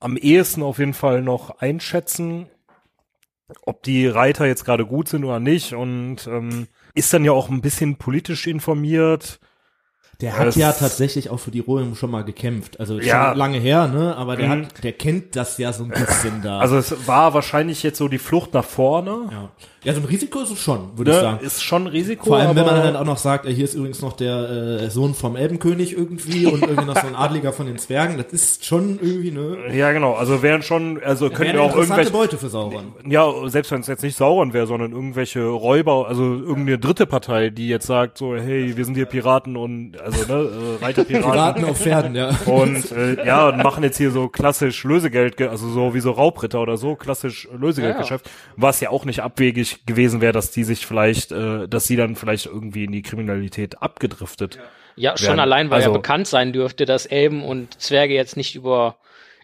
[SPEAKER 4] am ehesten auf jeden Fall noch einschätzen, ob die Reiter jetzt gerade gut sind oder nicht und ähm, ist dann ja auch ein bisschen politisch informiert.
[SPEAKER 1] Der hat
[SPEAKER 4] Das-
[SPEAKER 1] ja tatsächlich auch für die Rohling schon mal gekämpft. Also
[SPEAKER 4] Ja.
[SPEAKER 1] schon lange her, ne? Aber der
[SPEAKER 4] Mhm.
[SPEAKER 1] hat, der kennt das ja so ein bisschen [laughs] da.
[SPEAKER 4] Also es war wahrscheinlich jetzt so die Flucht nach vorne.
[SPEAKER 1] ja. Ja, so ein Risiko ist es schon, würde ich
[SPEAKER 4] Ne?
[SPEAKER 1] sagen.
[SPEAKER 4] Ist schon ein Risiko.
[SPEAKER 1] Vor allem, wenn man dann auch noch sagt, hier ist übrigens noch der äh, Sohn vom Elbenkönig irgendwie und irgendwie noch so ein Adliger von den Zwergen. Das ist schon irgendwie, ne?
[SPEAKER 4] ja, genau. Also wären schon, also könnten ja auch irgendwelche,
[SPEAKER 1] Beute für Sauron.
[SPEAKER 4] ja, selbst wenn es jetzt nicht Sauron wäre, sondern irgendwelche Räuber, also irgendeine dritte Partei, die jetzt sagt so, hey, wir sind hier Piraten und, also, ne, äh, Reiterpiraten.
[SPEAKER 1] Piraten auf Pferden, ja.
[SPEAKER 4] Und äh, ja, und machen jetzt hier so klassisch Lösegeld, also so wie so Raubritter oder so, klassisch Lösegeldgeschäft, was ja auch nicht abwegig gewesen wäre, dass die sich vielleicht, äh, dass sie dann vielleicht irgendwie in die Kriminalität abgedriftet.
[SPEAKER 3] Ja, schon
[SPEAKER 4] werden.
[SPEAKER 3] allein, weil
[SPEAKER 4] Also-
[SPEAKER 3] ja bekannt sein dürfte, dass Elben und Zwerge jetzt nicht über,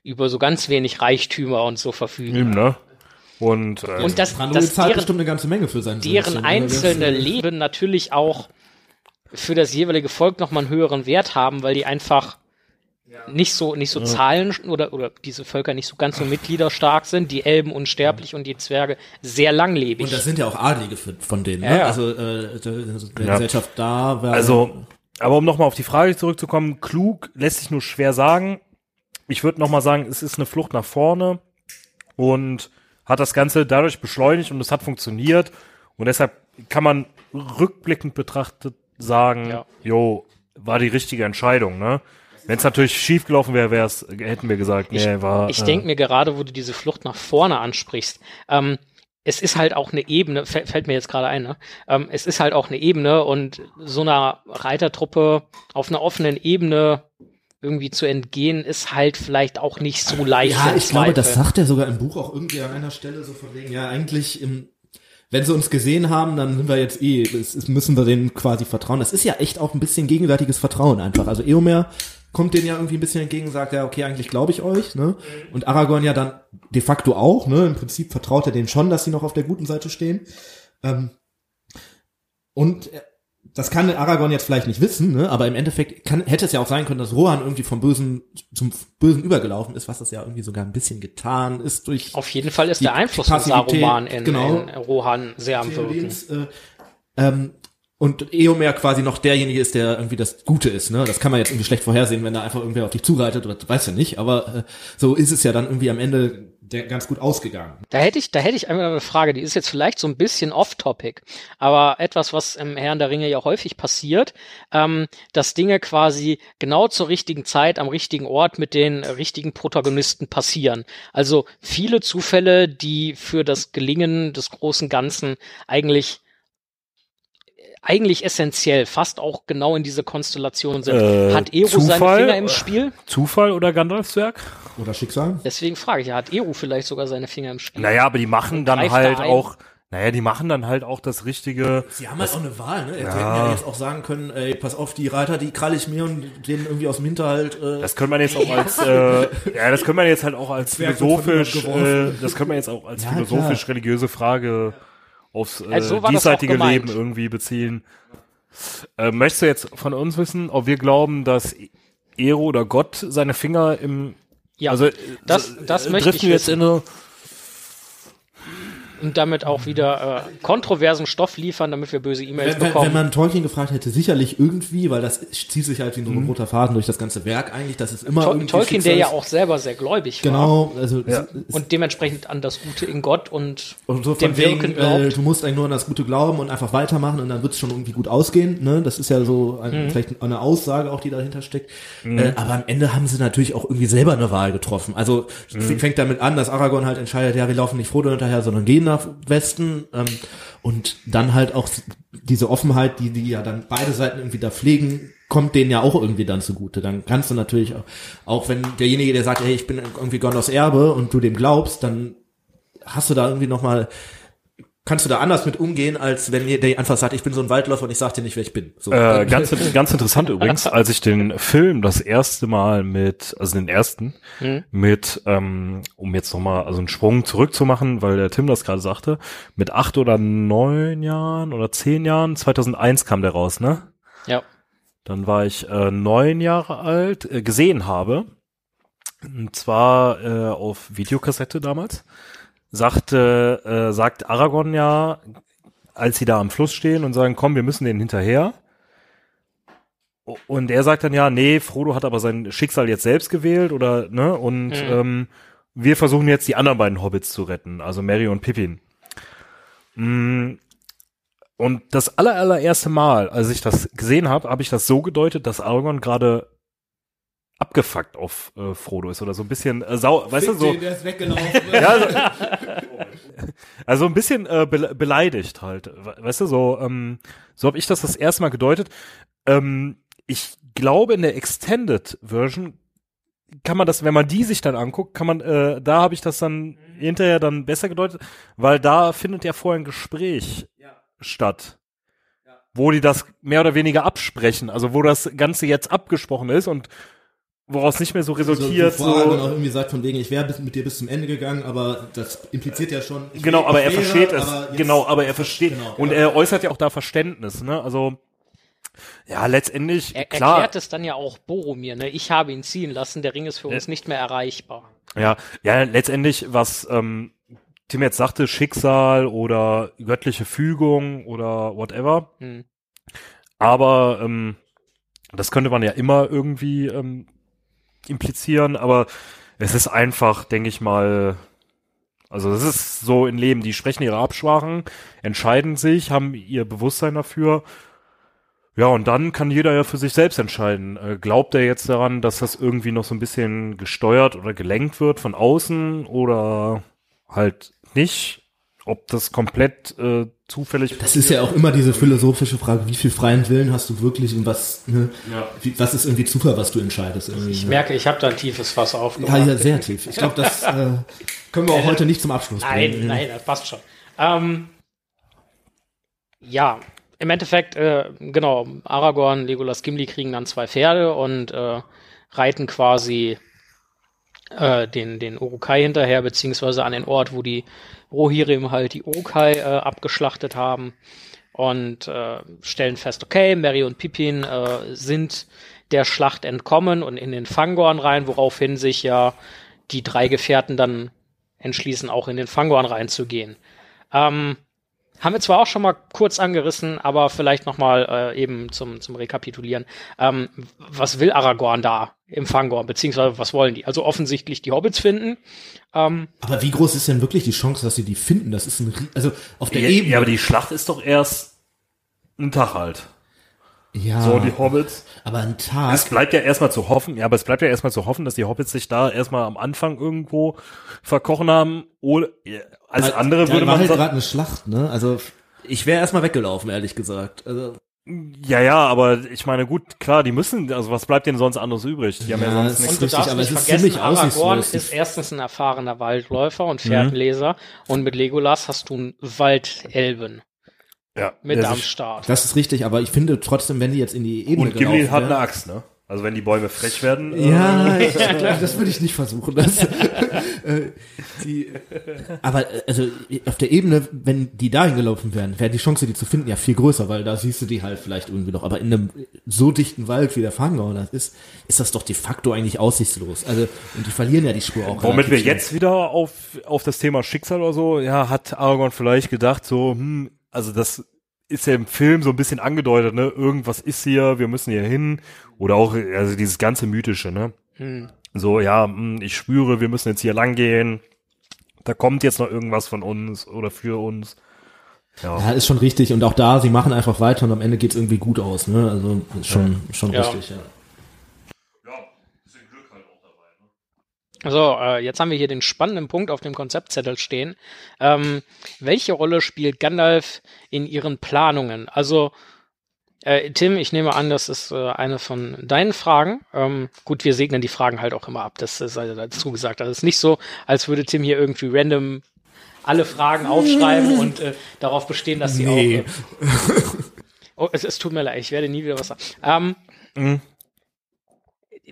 [SPEAKER 3] über so ganz wenig Reichtümer und so verfügen.
[SPEAKER 4] Eben, ne? Und, äh,
[SPEAKER 3] Und das, das
[SPEAKER 1] zahlt
[SPEAKER 3] deren,
[SPEAKER 1] bestimmt eine ganze Menge für sein
[SPEAKER 3] deren
[SPEAKER 1] also das-
[SPEAKER 3] einzelne Leben natürlich auch für das jeweilige Volk nochmal einen höheren Wert haben, weil die einfach nicht so, nicht so Zahlen oder, oder diese Völker nicht so ganz so mitgliederstark sind, die Elben unsterblich und die Zwerge sehr langlebig.
[SPEAKER 1] Und das sind ja auch Adlige für, von denen,
[SPEAKER 3] Ja,
[SPEAKER 1] ne?
[SPEAKER 3] ja.
[SPEAKER 1] Also äh, der, der
[SPEAKER 4] Ja.
[SPEAKER 1] Gesellschaft da war
[SPEAKER 4] Also, aber um nochmal auf die Frage zurückzukommen, klug lässt sich nur schwer sagen. Ich würde nochmal sagen, es ist eine Flucht nach vorne und hat das Ganze dadurch beschleunigt und es hat funktioniert. Und deshalb kann man rückblickend betrachtet sagen,
[SPEAKER 3] Ja.
[SPEAKER 4] jo, war die richtige Entscheidung, ne? Wenn es natürlich schief gelaufen wäre, wär's, hätten wir gesagt, nee,
[SPEAKER 3] Ich,
[SPEAKER 4] war.
[SPEAKER 3] ich
[SPEAKER 4] äh,
[SPEAKER 3] denke mir gerade, wo du diese Flucht nach vorne ansprichst, ähm, es ist halt auch eine Ebene, fällt, mir jetzt gerade ein, ne? ähm, es ist halt auch eine Ebene und so einer Reitertruppe auf einer offenen Ebene irgendwie zu entgehen, ist halt vielleicht auch nicht so leicht.
[SPEAKER 1] Ja, ich glaube, das
[SPEAKER 3] Zweifel.
[SPEAKER 1] sagt er sogar im Buch auch irgendwie an einer Stelle so von wegen, ja, eigentlich, im, wenn sie uns gesehen haben, dann sind wir jetzt eh, es, es müssen wir denen quasi vertrauen. Das ist ja echt auch ein bisschen gegenseitiges Vertrauen einfach. Also Eomer kommt denen ja irgendwie ein bisschen entgegen, sagt ja, okay, eigentlich glaube ich euch, ne? Und Aragorn ja dann de facto auch, ne? Im Prinzip vertraut er denen schon, dass sie noch auf der guten Seite stehen. Ähm, und äh, das kann Aragorn jetzt vielleicht nicht wissen, ne? aber im Endeffekt kann, hätte es ja auch sein können, dass Rohan irgendwie vom Bösen zum Bösen übergelaufen ist, was das ja irgendwie sogar ein bisschen getan ist durch
[SPEAKER 3] Auf jeden Fall ist der Einfluss von Saruman in,
[SPEAKER 1] genau.
[SPEAKER 3] in Rohan sehr am Wirken.
[SPEAKER 1] Äh, ähm, und Eomer quasi noch derjenige ist, der irgendwie das Gute ist, ne? Das kann man jetzt irgendwie schlecht vorhersehen, wenn da einfach irgendwer auf dich zureitet oder weiß ja nicht, aber äh, so ist es ja dann irgendwie am Ende der, ganz gut ausgegangen.
[SPEAKER 3] Da hätte ich, da hätte ich einmal eine Frage, die ist jetzt vielleicht so ein bisschen off-topic, aber etwas, was im Herrn der Ringe ja häufig passiert, ähm, dass Dinge quasi genau zur richtigen Zeit am richtigen Ort mit den richtigen Protagonisten passieren. Also viele Zufälle, die für das Gelingen des großen Ganzen eigentlich eigentlich essentiell, fast auch genau in diese Konstellation sind.
[SPEAKER 4] Äh,
[SPEAKER 3] hat Eru
[SPEAKER 4] Zufall?
[SPEAKER 3] seine Finger im Spiel?
[SPEAKER 4] Zufall oder Gandalfs Werk?
[SPEAKER 1] Oder Schicksal?
[SPEAKER 3] Deswegen frage ich, ja, hat Eru vielleicht sogar seine Finger im Spiel?
[SPEAKER 4] Naja, aber die machen dann halt
[SPEAKER 3] da
[SPEAKER 4] auch, naja, die machen dann halt auch das richtige.
[SPEAKER 1] Sie haben halt auch eine Wahl, ne? Die
[SPEAKER 4] Ja.
[SPEAKER 1] hätten ja jetzt auch sagen können, ey, pass auf, die Reiter, die krall ich mir und denen irgendwie aus dem Hinterhalt. Äh,
[SPEAKER 4] Das könnte man jetzt auch als, äh, ja, das könnte man jetzt halt auch als philosophisch, äh, das könnte man jetzt auch als
[SPEAKER 1] Ja,
[SPEAKER 4] philosophisch-religiöse Frage aufs äh,
[SPEAKER 3] Also so
[SPEAKER 4] diesseitige. Leben irgendwie beziehen. Äh, möchtest du jetzt von uns wissen, ob wir glauben, dass Ero oder Gott seine Finger im,
[SPEAKER 3] Ja,
[SPEAKER 4] also,
[SPEAKER 3] das-
[SPEAKER 4] äh,
[SPEAKER 3] das
[SPEAKER 4] äh,
[SPEAKER 3] möchte ich
[SPEAKER 4] jetzt
[SPEAKER 3] wissen.
[SPEAKER 4] in eine,
[SPEAKER 3] und damit auch wieder äh, kontroversen Stoff liefern, damit wir böse E-Mails
[SPEAKER 1] wenn,
[SPEAKER 3] bekommen.
[SPEAKER 1] wenn man Tolkien gefragt hätte, sicherlich irgendwie, weil das zieht sich halt wie so
[SPEAKER 4] Mhm.
[SPEAKER 1] ein roter Faden durch das ganze Werk eigentlich, dass es immer
[SPEAKER 3] Tol
[SPEAKER 1] irgendwie
[SPEAKER 3] Tolkien, der ja auch selber sehr gläubig war
[SPEAKER 1] Genau, also
[SPEAKER 4] Ja.
[SPEAKER 3] und dementsprechend an das Gute in Gott und
[SPEAKER 1] Und so
[SPEAKER 3] dem
[SPEAKER 1] von wegen,
[SPEAKER 3] Wirken
[SPEAKER 1] äh,
[SPEAKER 3] glaubt.
[SPEAKER 1] du musst eigentlich nur an das Gute glauben und einfach weitermachen und dann wird es schon irgendwie gut ausgehen. Ne? Das ist ja so
[SPEAKER 3] Mhm.
[SPEAKER 1] ein, vielleicht eine Aussage auch, die dahinter steckt. Äh, aber am Ende haben sie natürlich auch irgendwie selber eine Wahl getroffen. Also
[SPEAKER 3] Mhm.
[SPEAKER 1] fängt damit an, dass Aragorn halt entscheidet, ja, wir laufen nicht Frodo hinterher, sondern gehen nach Westen. Ähm, und dann halt auch diese Offenheit, die die ja dann beide Seiten irgendwie da pflegen, kommt denen ja auch irgendwie dann zugute. Dann kannst du natürlich auch, auch wenn derjenige, der sagt, hey, ich bin irgendwie Gondors Erbe und du dem glaubst, dann hast du da irgendwie noch mal kannst du da anders mit umgehen, als wenn ihr der einfach sagt, ich bin so ein Waldläufer und ich sag dir nicht, wer ich bin. So.
[SPEAKER 4] Äh, ganz, ganz interessant übrigens, als ich den Film das erste Mal mit, also den ersten,
[SPEAKER 3] Hm.
[SPEAKER 4] mit, ähm, um jetzt nochmal also einen Sprung zurückzumachen, weil der Tim das gerade sagte, mit acht oder neun Jahren oder zehn Jahren, 2001 kam der raus, ne?
[SPEAKER 3] Ja.
[SPEAKER 4] Dann war ich äh, neun Jahre alt, äh, gesehen habe, und zwar äh, auf Videokassette damals, sagte, äh, sagt Aragorn ja, als sie da am Fluss stehen und sagen, komm, wir müssen den hinterher. Und er sagt dann ja, nee, Frodo hat aber sein Schicksal jetzt selbst gewählt oder, ne, und
[SPEAKER 3] Mhm.
[SPEAKER 4] ähm, wir versuchen jetzt die anderen beiden Hobbits zu retten, also Mary und Pippin. Mm, Und das aller, allererste Mal, als ich das gesehen habe, habe ich das so gedeutet, dass Aragorn gerade abgefuckt auf äh, Frodo ist oder so ein bisschen äh, sau, weißt du, so,
[SPEAKER 1] der ist weggelaufen. [laughs] [laughs]
[SPEAKER 4] ja, also, also ein bisschen äh, be beleidigt halt, we- weißt du, so, ähm, so habe ich das das erste Mal gedeutet. Ähm, ich glaube, in der Extended Version kann man das, wenn man die sich dann anguckt, kann man, äh, da habe ich das dann hinterher dann besser gedeutet, weil da findet ja vorher ein Gespräch statt. Wo die das mehr oder weniger absprechen, also wo das Ganze jetzt abgesprochen ist und woraus nicht mehr so resultiert.
[SPEAKER 1] so,
[SPEAKER 4] So,
[SPEAKER 1] wo Aragorn auch irgendwie sagt von wegen, ich wäre mit dir bis zum Ende gegangen, aber das impliziert ja schon. ich
[SPEAKER 4] Genau, aber er
[SPEAKER 1] wäre,
[SPEAKER 4] versteht es.
[SPEAKER 1] aber
[SPEAKER 4] Genau, aber er versteht.
[SPEAKER 1] Genau,
[SPEAKER 4] und
[SPEAKER 1] ja.
[SPEAKER 4] er äußert ja auch da Verständnis, ne? Also, ja, letztendlich,
[SPEAKER 3] Er
[SPEAKER 4] klar.
[SPEAKER 3] erklärt es dann ja auch Boromir, ne? Ich habe ihn ziehen lassen, der Ring ist für uns nicht mehr erreichbar.
[SPEAKER 4] Ja, ja, letztendlich, was ähm, Tim jetzt sagte, Schicksal oder göttliche Fügung oder whatever.
[SPEAKER 3] Hm.
[SPEAKER 4] Aber ähm, das könnte man ja immer irgendwie ähm, implizieren, aber es ist einfach, denke ich mal, also es ist so im Leben, die sprechen ihre Absprachen, entscheiden sich, haben ihr Bewusstsein dafür. Ja, und dann kann jeder ja für sich selbst entscheiden. Äh, glaubt er jetzt daran, dass das irgendwie noch so ein bisschen gesteuert oder gelenkt wird von außen oder halt nicht? Ob das komplett äh, zufällig
[SPEAKER 1] Das ist ja auch immer diese philosophische Frage, wie viel freien Willen hast du wirklich und was, ne,
[SPEAKER 4] Ja.
[SPEAKER 1] wie, was ist irgendwie Zufall, was du entscheidest. Irgendwie,
[SPEAKER 3] Ich
[SPEAKER 1] ne?
[SPEAKER 3] merke, ich habe da ein tiefes Fass
[SPEAKER 1] Ja,
[SPEAKER 3] aufgemacht.
[SPEAKER 1] ja, sehr tief. Ich glaube, das äh, [laughs] können wir auch heute nicht zum Abschluss
[SPEAKER 3] Nein,
[SPEAKER 1] bringen.
[SPEAKER 3] nein, das passt schon. Ähm, ja, im Endeffekt, äh, genau, Aragorn, Legolas, Gimli kriegen dann zwei Pferde und äh, reiten quasi äh, den, den Urukai hinterher, beziehungsweise an den Ort, wo die Rohirrim halt die Urukai äh, abgeschlachtet haben und äh, stellen fest, okay, Merry und Pippin äh, sind der Schlacht entkommen und in den Fangorn rein, woraufhin sich ja die drei Gefährten dann entschließen, auch in den Fangorn reinzugehen. Ähm, haben wir zwar auch schon mal kurz angerissen, aber vielleicht noch mal äh, eben zum, zum Rekapitulieren. Ähm, was will Aragorn da im Fangorn, beziehungsweise was wollen die? Also offensichtlich die Hobbits finden. Ähm,
[SPEAKER 1] Aber wie groß ist denn wirklich die Chance, dass sie die finden? Das ist ein, Rie- also auf der
[SPEAKER 4] Ja,
[SPEAKER 1] Ebene.
[SPEAKER 4] ja, aber die Schlacht ist doch erst ein Tag halt.
[SPEAKER 1] ja,
[SPEAKER 4] So, die Hobbits.
[SPEAKER 1] aber ein
[SPEAKER 4] Es
[SPEAKER 1] Tag.
[SPEAKER 4] bleibt ja erstmal zu hoffen, ja, aber es bleibt ja erstmal zu hoffen, dass die Hobbits sich da erstmal am Anfang irgendwo verkochen haben. Oder, ja, als andere würde
[SPEAKER 1] war
[SPEAKER 4] man
[SPEAKER 1] halt
[SPEAKER 4] sagen,
[SPEAKER 1] gerade eine Schlacht, ne? Also ich wäre erstmal weggelaufen, ehrlich gesagt. Also,
[SPEAKER 4] ja, ja, aber ich meine, gut, klar, die müssen, also was bleibt denen sonst anderes übrig? Die haben ja,
[SPEAKER 1] Ja,
[SPEAKER 4] sonst
[SPEAKER 1] es
[SPEAKER 4] nichts.
[SPEAKER 1] ist
[SPEAKER 3] und du
[SPEAKER 1] richtig,
[SPEAKER 3] darfst
[SPEAKER 1] aber
[SPEAKER 3] nicht
[SPEAKER 1] es ist
[SPEAKER 3] vergessen,
[SPEAKER 1] ziemlich
[SPEAKER 3] Aragorn ist erstens ein erfahrener Waldläufer und Fährtenleser und mit Legolas hast du einen Waldelben
[SPEAKER 4] Ja,
[SPEAKER 3] mit am Start.
[SPEAKER 1] Das ist richtig, aber ich finde trotzdem, wenn die jetzt in die Ebene
[SPEAKER 4] Und Gimli hat eine Axt, ne? Also wenn die Bäume frech werden. äh,
[SPEAKER 1] Ja, ich, das würde ich nicht versuchen. Das, äh, [laughs] die, aber äh, also auf der Ebene, wenn die dahin gelaufen wären, wäre die Chance, die zu finden, ja viel größer, weil da siehst du die halt vielleicht irgendwie noch. Aber in einem so dichten Wald, wie der Fangau das ist, ist das doch de facto eigentlich aussichtslos. Also und die verlieren ja die Spur auch.
[SPEAKER 4] Womit wir
[SPEAKER 1] schnell.
[SPEAKER 4] jetzt wieder auf, auf das Thema Schicksal oder so, ja, hat Aragorn vielleicht gedacht, so, hm, also das ist ja im Film so ein bisschen angedeutet, ne? Irgendwas ist hier, wir müssen hier hin. Oder auch, also dieses ganze Mythische, ne?
[SPEAKER 3] Hm.
[SPEAKER 4] So, ja, hm, ich spüre, wir müssen jetzt hier lang gehen. Da kommt jetzt noch irgendwas von uns oder für uns. Ja.
[SPEAKER 1] Ja, ist schon richtig. Und auch da, sie machen einfach weiter und am Ende geht's irgendwie gut aus. Ne? Also ist schon, schon
[SPEAKER 3] Ja.
[SPEAKER 1] richtig, ja.
[SPEAKER 3] So, äh, jetzt haben wir hier den spannenden Punkt auf dem Konzeptzettel stehen. Ähm, welche Rolle spielt Gandalf in ihren Planungen? Also, äh, Tim, ich nehme an, das ist äh, eine von deinen Fragen. Ähm, gut, wir segnen die Fragen halt auch immer ab. Das sei dazu gesagt. Also es ist nicht so, als würde Tim hier irgendwie random alle Fragen aufschreiben [laughs] und äh, darauf bestehen, dass sie
[SPEAKER 1] Nee.
[SPEAKER 3] auch. Äh, oh, es, es tut mir leid, ich werde nie wieder was sagen. Ähm,
[SPEAKER 4] Mhm.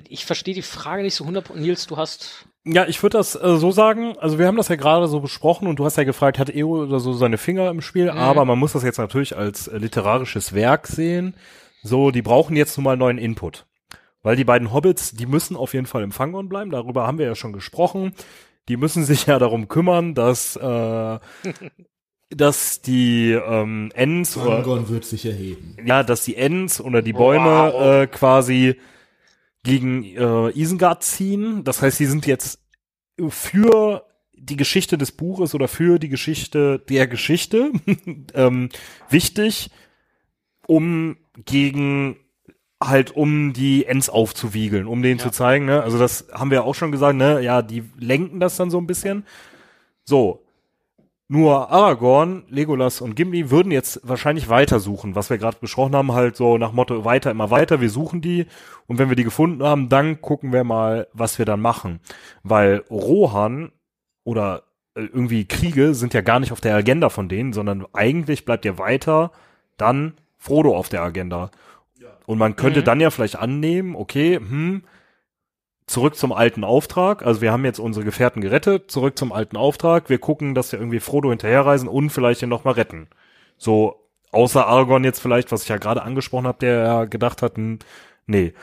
[SPEAKER 3] Ich verstehe die Frage nicht so 100. Nils, du hast.
[SPEAKER 4] Ja, ich würde das äh, so sagen, also wir haben das ja gerade so besprochen und du hast ja gefragt, hat EO oder so seine Finger im Spiel, aber man muss das jetzt natürlich als äh, literarisches Werk sehen. So, die brauchen jetzt nun mal neuen Input. Weil die beiden Hobbits, die müssen auf jeden Fall im Fangon bleiben, darüber haben wir ja schon gesprochen. Die müssen sich [laughs] ja darum kümmern, dass, äh, [laughs] dass die ähm, Ents oder
[SPEAKER 1] Aragorn wird sich erheben.
[SPEAKER 4] ja, dass die Ents oder die Bäume
[SPEAKER 3] Wow.
[SPEAKER 4] äh, quasi gegen äh, Isengard ziehen. Das heißt, sie sind jetzt für die Geschichte des Buches oder für die Geschichte der Geschichte [laughs] ähm, wichtig, um gegen halt um die Ents aufzuwiegeln, um denen
[SPEAKER 3] Ja.
[SPEAKER 4] zu zeigen, ne? Also das haben wir auch schon gesagt, ne? Ja, die lenken das dann so ein bisschen. So, nur Aragorn, Legolas und Gimli würden jetzt wahrscheinlich weitersuchen, was wir gerade besprochen haben, halt so nach Motto weiter, immer weiter, wir suchen die und wenn wir die gefunden haben, dann gucken wir mal, was wir dann machen. Weil Rohan oder äh, irgendwie Kriege sind ja gar nicht auf der Agenda von denen, sondern eigentlich bleibt ja weiter dann Frodo auf der Agenda. Und man könnte
[SPEAKER 3] Mhm.
[SPEAKER 4] dann ja vielleicht annehmen, okay, hm, zurück zum alten Auftrag. Also wir haben jetzt unsere Gefährten gerettet, zurück zum alten Auftrag. Wir gucken, dass wir irgendwie Frodo hinterherreisen und vielleicht ihn noch mal retten. So, außer Aragorn jetzt vielleicht, was ich ja gerade angesprochen habe, der ja gedacht hat, hm, nee.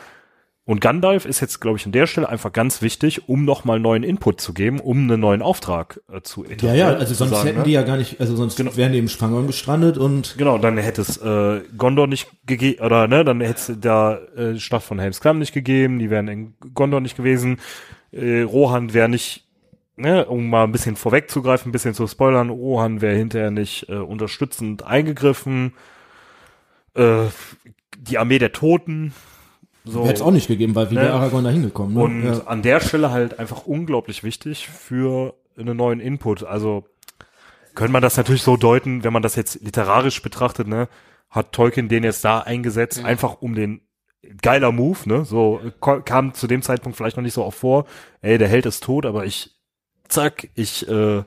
[SPEAKER 4] Und Gandalf ist jetzt, glaube ich, an der Stelle einfach ganz wichtig, um noch mal neuen Input zu geben, um einen neuen Auftrag äh, zu
[SPEAKER 1] Ja,
[SPEAKER 4] etablieren.
[SPEAKER 1] ja, also
[SPEAKER 4] zu
[SPEAKER 1] sonst
[SPEAKER 4] sagen,
[SPEAKER 1] hätten
[SPEAKER 4] ne?
[SPEAKER 1] die ja gar nicht, also sonst wären die im Spangon gestrandet und
[SPEAKER 4] Genau, dann hätte es äh, Gondor nicht gegeben, oder ne, dann hätte es da äh, Schlacht von Helms Klamm nicht gegeben, die wären in Gondor nicht gewesen, äh, Rohan wäre nicht, ne, um mal ein bisschen vorwegzugreifen, ein bisschen zu spoilern, Rohan wäre hinterher nicht äh, unterstützend eingegriffen, äh, die Armee der Toten, so.
[SPEAKER 1] hätte es auch nicht gegeben, weil wie
[SPEAKER 4] Ne?
[SPEAKER 1] wäre Aragorn da hingekommen. Ne?
[SPEAKER 4] Und
[SPEAKER 1] ja.
[SPEAKER 4] an der Stelle halt einfach unglaublich wichtig für einen neuen Input. Also könnte man das natürlich so deuten, wenn man das jetzt literarisch betrachtet, ne, hat Tolkien den jetzt da eingesetzt, einfach um den geiler Move, ne? So kam zu dem Zeitpunkt vielleicht noch nicht so oft vor, ey, der Held ist tot, aber ich zack, ich äh,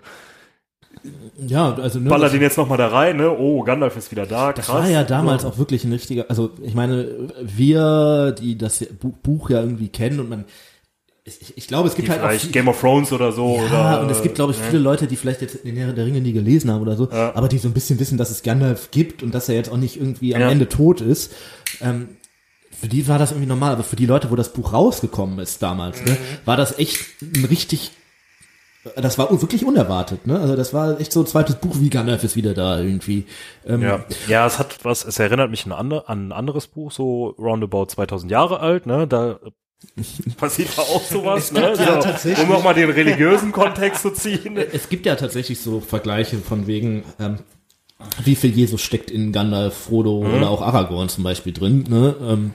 [SPEAKER 1] ja, also ne,
[SPEAKER 4] baller
[SPEAKER 1] das,
[SPEAKER 4] den jetzt noch mal da rein, ne? Oh, Gandalf ist wieder da.
[SPEAKER 1] das
[SPEAKER 4] krass.
[SPEAKER 1] war ja damals auch wirklich ein richtiger, also ich meine, wir, die das Bu- Buch ja irgendwie kennen und man, ich, ich glaube, es gibt
[SPEAKER 4] Die
[SPEAKER 1] halt auch
[SPEAKER 4] vielleicht
[SPEAKER 1] viel-
[SPEAKER 4] Game of Thrones oder so
[SPEAKER 1] Ja,
[SPEAKER 4] oder
[SPEAKER 1] und es gibt, glaube ich,
[SPEAKER 4] ne?
[SPEAKER 1] viele Leute, die vielleicht jetzt den Herr der Ringe nie gelesen haben oder so,
[SPEAKER 4] Ja.
[SPEAKER 1] aber die so ein bisschen wissen, dass es Gandalf gibt und dass er jetzt auch nicht irgendwie am
[SPEAKER 4] Ja.
[SPEAKER 1] Ende tot ist. Ähm, für die war das irgendwie normal, aber für die Leute, wo das Buch rausgekommen ist damals, ne,
[SPEAKER 4] Mhm.
[SPEAKER 1] war das echt ein richtig, das war wirklich unerwartet, ne? Also das war echt so ein zweites Buch, wie Gandalf ist wieder da irgendwie. Ähm,
[SPEAKER 4] Ja, ja, es hat was, es erinnert mich an, an ein anderes Buch, so roundabout 2000 Jahre alt, ne, da [laughs] passiert da auch sowas, ne,
[SPEAKER 1] ja
[SPEAKER 4] so,
[SPEAKER 1] tatsächlich-
[SPEAKER 4] um nochmal den religiösen Kontext zu ziehen. [laughs]
[SPEAKER 1] Es gibt ja tatsächlich so Vergleiche von wegen, ähm, wie viel Jesus steckt in Gandalf, Frodo
[SPEAKER 4] Mhm.
[SPEAKER 1] oder auch Aragorn zum Beispiel drin. Ne? Ähm,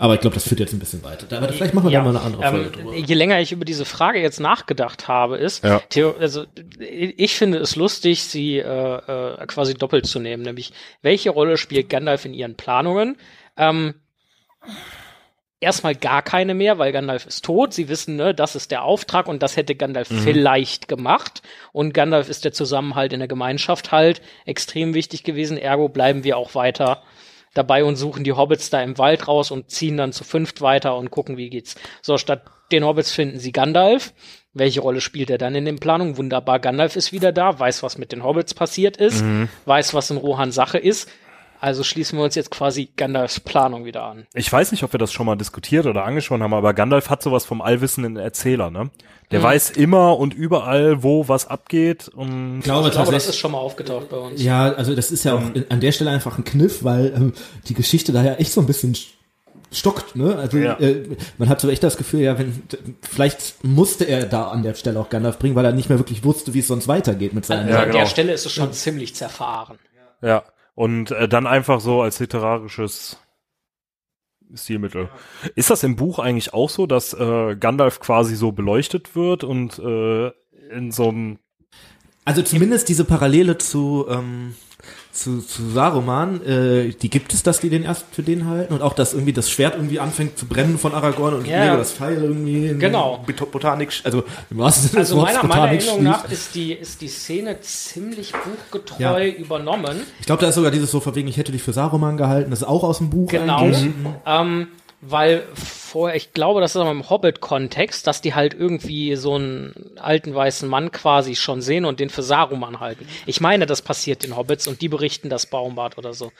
[SPEAKER 1] aber ich glaube, das führt jetzt ein bisschen weiter. Aber vielleicht machen wir da mal eine andere Folge
[SPEAKER 3] ähm,
[SPEAKER 1] drüber.
[SPEAKER 3] je länger ich über diese Frage jetzt nachgedacht habe, ist,
[SPEAKER 4] Ja.
[SPEAKER 3] Theo, also ich finde es lustig, sie äh, äh, quasi doppelt zu nehmen, nämlich welche Rolle spielt Gandalf in ihren Planungen? Ähm, erstmal gar keine mehr, weil Gandalf ist tot. Sie wissen, ne, das ist der Auftrag und das hätte Gandalf vielleicht gemacht. Und Gandalf ist der Zusammenhalt in der Gemeinschaft halt extrem wichtig gewesen. Ergo bleiben wir auch weiter dabei und suchen die Hobbits da im Wald raus und ziehen dann zu fünft weiter und gucken, wie geht's. So, statt den Hobbits finden sie Gandalf. Welche Rolle spielt er dann in den Planungen? Wunderbar, Gandalf ist wieder da, weiß, was mit den Hobbits passiert ist, weiß, was in Rohan Sache ist. Also schließen wir uns jetzt quasi Gandalfs Planung wieder an.
[SPEAKER 4] Ich weiß nicht, ob wir das schon mal diskutiert oder angeschaut haben, aber Gandalf hat sowas vom allwissenden Erzähler, ne? Der weiß immer und überall, wo was abgeht und
[SPEAKER 1] ich glaube
[SPEAKER 3] Ich glaube, das ist schon mal aufgetaucht bei uns.
[SPEAKER 1] Ja, also das ist ja auch in, an der Stelle einfach ein Kniff, weil ähm, die Geschichte da ja echt so ein bisschen sch- stockt, ne? Also
[SPEAKER 4] Ja.
[SPEAKER 1] äh, man hat so echt das Gefühl, ja, wenn vielleicht musste er da an der Stelle auch Gandalf bringen, weil er nicht mehr wirklich wusste, wie es sonst weitergeht mit seinen.
[SPEAKER 3] An
[SPEAKER 4] Ja,
[SPEAKER 3] der
[SPEAKER 4] genau.
[SPEAKER 3] Stelle ist es schon ziemlich zerfahren.
[SPEAKER 4] Ja, und äh, dann einfach so als literarisches Stilmittel. Ist das im Buch eigentlich auch so, dass äh, Gandalf quasi so beleuchtet wird und äh, in so einem
[SPEAKER 1] Also zumindest diese Parallele zu, ähm, zu, zu Saruman, äh, die gibt es, dass die den erst für den halten und auch, dass irgendwie das Schwert irgendwie anfängt zu brennen von Aragorn und
[SPEAKER 3] Ja.
[SPEAKER 1] Das Pfeil irgendwie in
[SPEAKER 3] Genau.
[SPEAKER 1] Bot- Botanik, also im wahrsten Sinne
[SPEAKER 3] Also
[SPEAKER 1] des Wortes
[SPEAKER 3] meiner, meiner
[SPEAKER 1] Botanik
[SPEAKER 3] Erinnerung nach ist die, ist die Szene ziemlich buchgetreu
[SPEAKER 1] Ja.
[SPEAKER 3] übernommen.
[SPEAKER 1] Ich glaube, da ist sogar dieses so von wegen, ich hätte dich für Saruman gehalten, das ist auch aus dem Buch
[SPEAKER 3] Genau.
[SPEAKER 1] eigentlich.
[SPEAKER 3] Ähm, weil vorher, ich glaube, das ist aber im Hobbit-Kontext, dass die halt irgendwie so einen alten weißen Mann quasi schon sehen und den für Saruman halten. Ich meine, das passiert den Hobbits und die berichten das Baumbart oder so.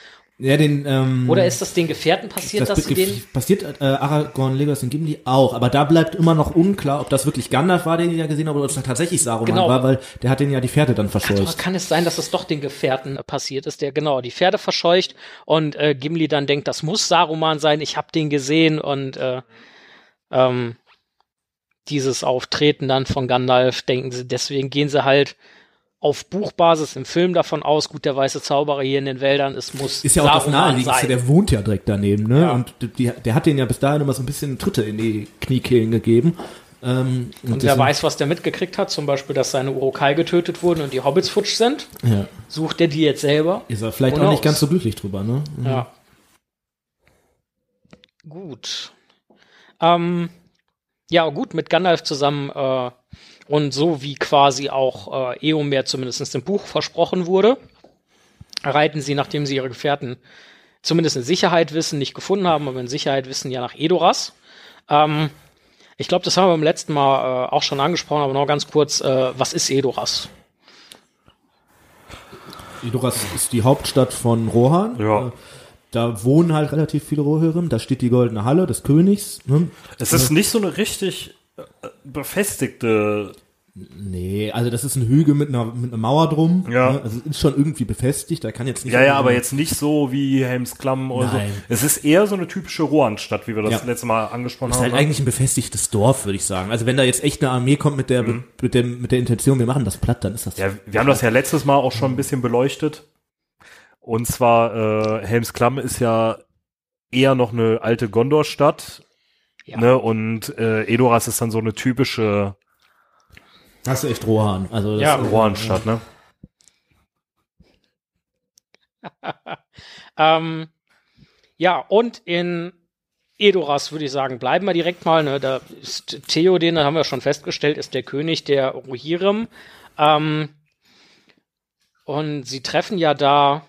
[SPEAKER 1] Ja, den, ähm,
[SPEAKER 3] Oder ist das den Gefährten passiert,
[SPEAKER 1] das
[SPEAKER 3] dass sie den.
[SPEAKER 1] passiert äh, Aragorn, Legolas und Gimli auch, aber da bleibt immer noch unklar, ob das wirklich Gandalf war, den die ja gesehen haben, oder ob es tatsächlich Saruman
[SPEAKER 3] Genau.
[SPEAKER 1] war, weil der hat den ja die Pferde dann verscheucht.
[SPEAKER 3] kann es sein, dass es doch den Gefährten äh, passiert ist, der genau die Pferde verscheucht und äh, Gimli dann denkt, das muss Saruman sein, ich habe den gesehen und äh, ähm, dieses Auftreten dann von Gandalf, denken sie, deswegen gehen sie halt auf Buchbasis im Film davon aus, gut, der weiße Zauberer hier in den Wäldern, es muss
[SPEAKER 1] Ist ja auch das naheliegendste, der wohnt ja direkt daneben, ne?
[SPEAKER 3] Ja.
[SPEAKER 1] Und die, der hat den ja bis dahin immer so ein bisschen Tritte in die Kniekehlen gegeben. Ähm,
[SPEAKER 3] Und wer
[SPEAKER 1] deswegen-
[SPEAKER 3] weiß, was der mitgekriegt hat, zum Beispiel, dass seine Urukai getötet wurden und die Hobbits futsch sind,
[SPEAKER 1] Ja.
[SPEAKER 3] sucht er die jetzt selber.
[SPEAKER 1] Ist er vielleicht auch nicht
[SPEAKER 3] knows?
[SPEAKER 1] ganz so glücklich drüber, ne?
[SPEAKER 3] Ja. Gut. Ähm, ja, gut, mit Gandalf zusammen äh, und so wie quasi auch äh, Eomer zumindest im Buch versprochen wurde, reiten sie, nachdem sie ihre Gefährten zumindest in Sicherheit wissen, nicht gefunden haben, aber in Sicherheit wissen, ja nach Edoras. Ähm, ich glaube, das haben wir beim letzten Mal äh, auch schon angesprochen, aber noch ganz kurz, äh, was ist Edoras?
[SPEAKER 1] Idoras ist die Hauptstadt von Rohan.
[SPEAKER 4] Ja.
[SPEAKER 1] Äh, Da wohnen halt relativ viele Rohirrim. Da steht die goldene Halle des Königs. Ne?
[SPEAKER 4] Es ist nicht so eine richtig befestigte.
[SPEAKER 1] Nee, also das ist ein Hügel mit einer, mit einer Mauer drum.
[SPEAKER 4] Ja.
[SPEAKER 1] Ne? Also ist schon irgendwie befestigt. Da kann jetzt nicht.
[SPEAKER 4] Ja, ja, aber jetzt nicht so wie Helmsklamm oder
[SPEAKER 1] Nein.
[SPEAKER 4] so. Es ist eher so eine typische Rohanstadt, wie wir das
[SPEAKER 1] Ja.
[SPEAKER 4] letzte Mal angesprochen
[SPEAKER 1] ist
[SPEAKER 4] haben.
[SPEAKER 1] halt
[SPEAKER 4] ne?
[SPEAKER 1] eigentlich ein befestigtes Dorf, würde ich sagen. Also wenn da jetzt echt eine Armee kommt mit der, mit dem, mit der Intention, wir machen das platt, dann ist das.
[SPEAKER 4] Mhm. Ja, wir haben das ja letztes Mal auch schon ein bisschen beleuchtet. Und zwar, äh, Helmsklamm ist ja eher noch eine alte Gondor-Stadt.
[SPEAKER 3] Ja.
[SPEAKER 4] Ne? Und äh, Edoras ist dann so eine typische
[SPEAKER 1] Hast du echt Rohan. Also das
[SPEAKER 3] Ja.
[SPEAKER 1] ist-
[SPEAKER 4] Rohanstadt, ne? [laughs]
[SPEAKER 3] Ähm, ja, und in Edoras würde ich sagen, bleiben wir direkt mal. Ne? Da ist Theoden, da haben wir schon festgestellt, ist der König der Rohirrim. Ähm, und sie treffen ja da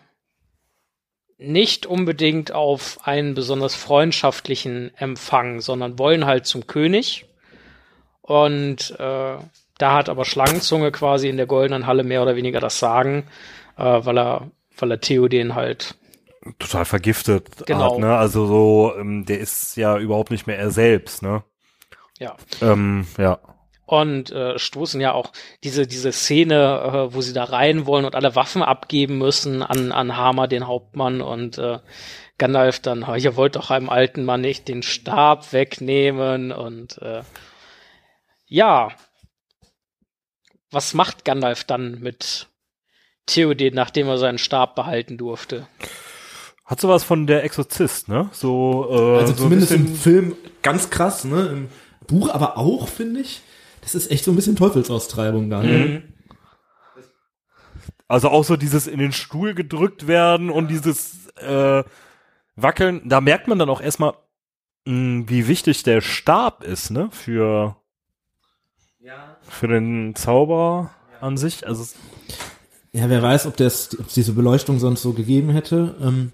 [SPEAKER 3] nicht unbedingt auf einen besonders freundschaftlichen Empfang, sondern wollen halt zum König. Und äh, da hat aber Schlangenzunge quasi in der goldenen Halle mehr oder weniger das Sagen, äh, weil er, weil er Theoden halt
[SPEAKER 4] Total vergiftet
[SPEAKER 3] Genau.
[SPEAKER 4] hat, ne? Also so, ähm, der ist ja überhaupt nicht mehr er selbst, ne?
[SPEAKER 3] Ja.
[SPEAKER 4] Ähm, ja.
[SPEAKER 3] Und äh, stoßen ja auch diese, diese Szene, äh, wo sie da rein wollen und alle Waffen abgeben müssen an, an Hammer, den Hauptmann, und äh, Gandalf dann, "Ha, ihr wollt doch einem alten Mann nicht den Stab wegnehmen und äh, ja. Was macht Gandalf dann mit Theoden, nachdem er seinen Stab behalten durfte?
[SPEAKER 4] Hat sowas von der Exorzist, ne? So, äh,
[SPEAKER 1] Also
[SPEAKER 4] so
[SPEAKER 1] zumindest im Film ganz krass, ne? Im Buch aber auch, finde ich. Das ist echt so ein bisschen Teufelsaustreibung da. Ne?
[SPEAKER 4] Also auch so dieses in den Stuhl gedrückt werden und dieses äh, Wackeln. Da merkt man dann auch erstmal, mh, wie wichtig der Stab ist, ne? Für, für den Zauberer an sich. Also
[SPEAKER 1] Ja, wer weiß, ob das, ob es diese Beleuchtung sonst so gegeben hätte. Ähm,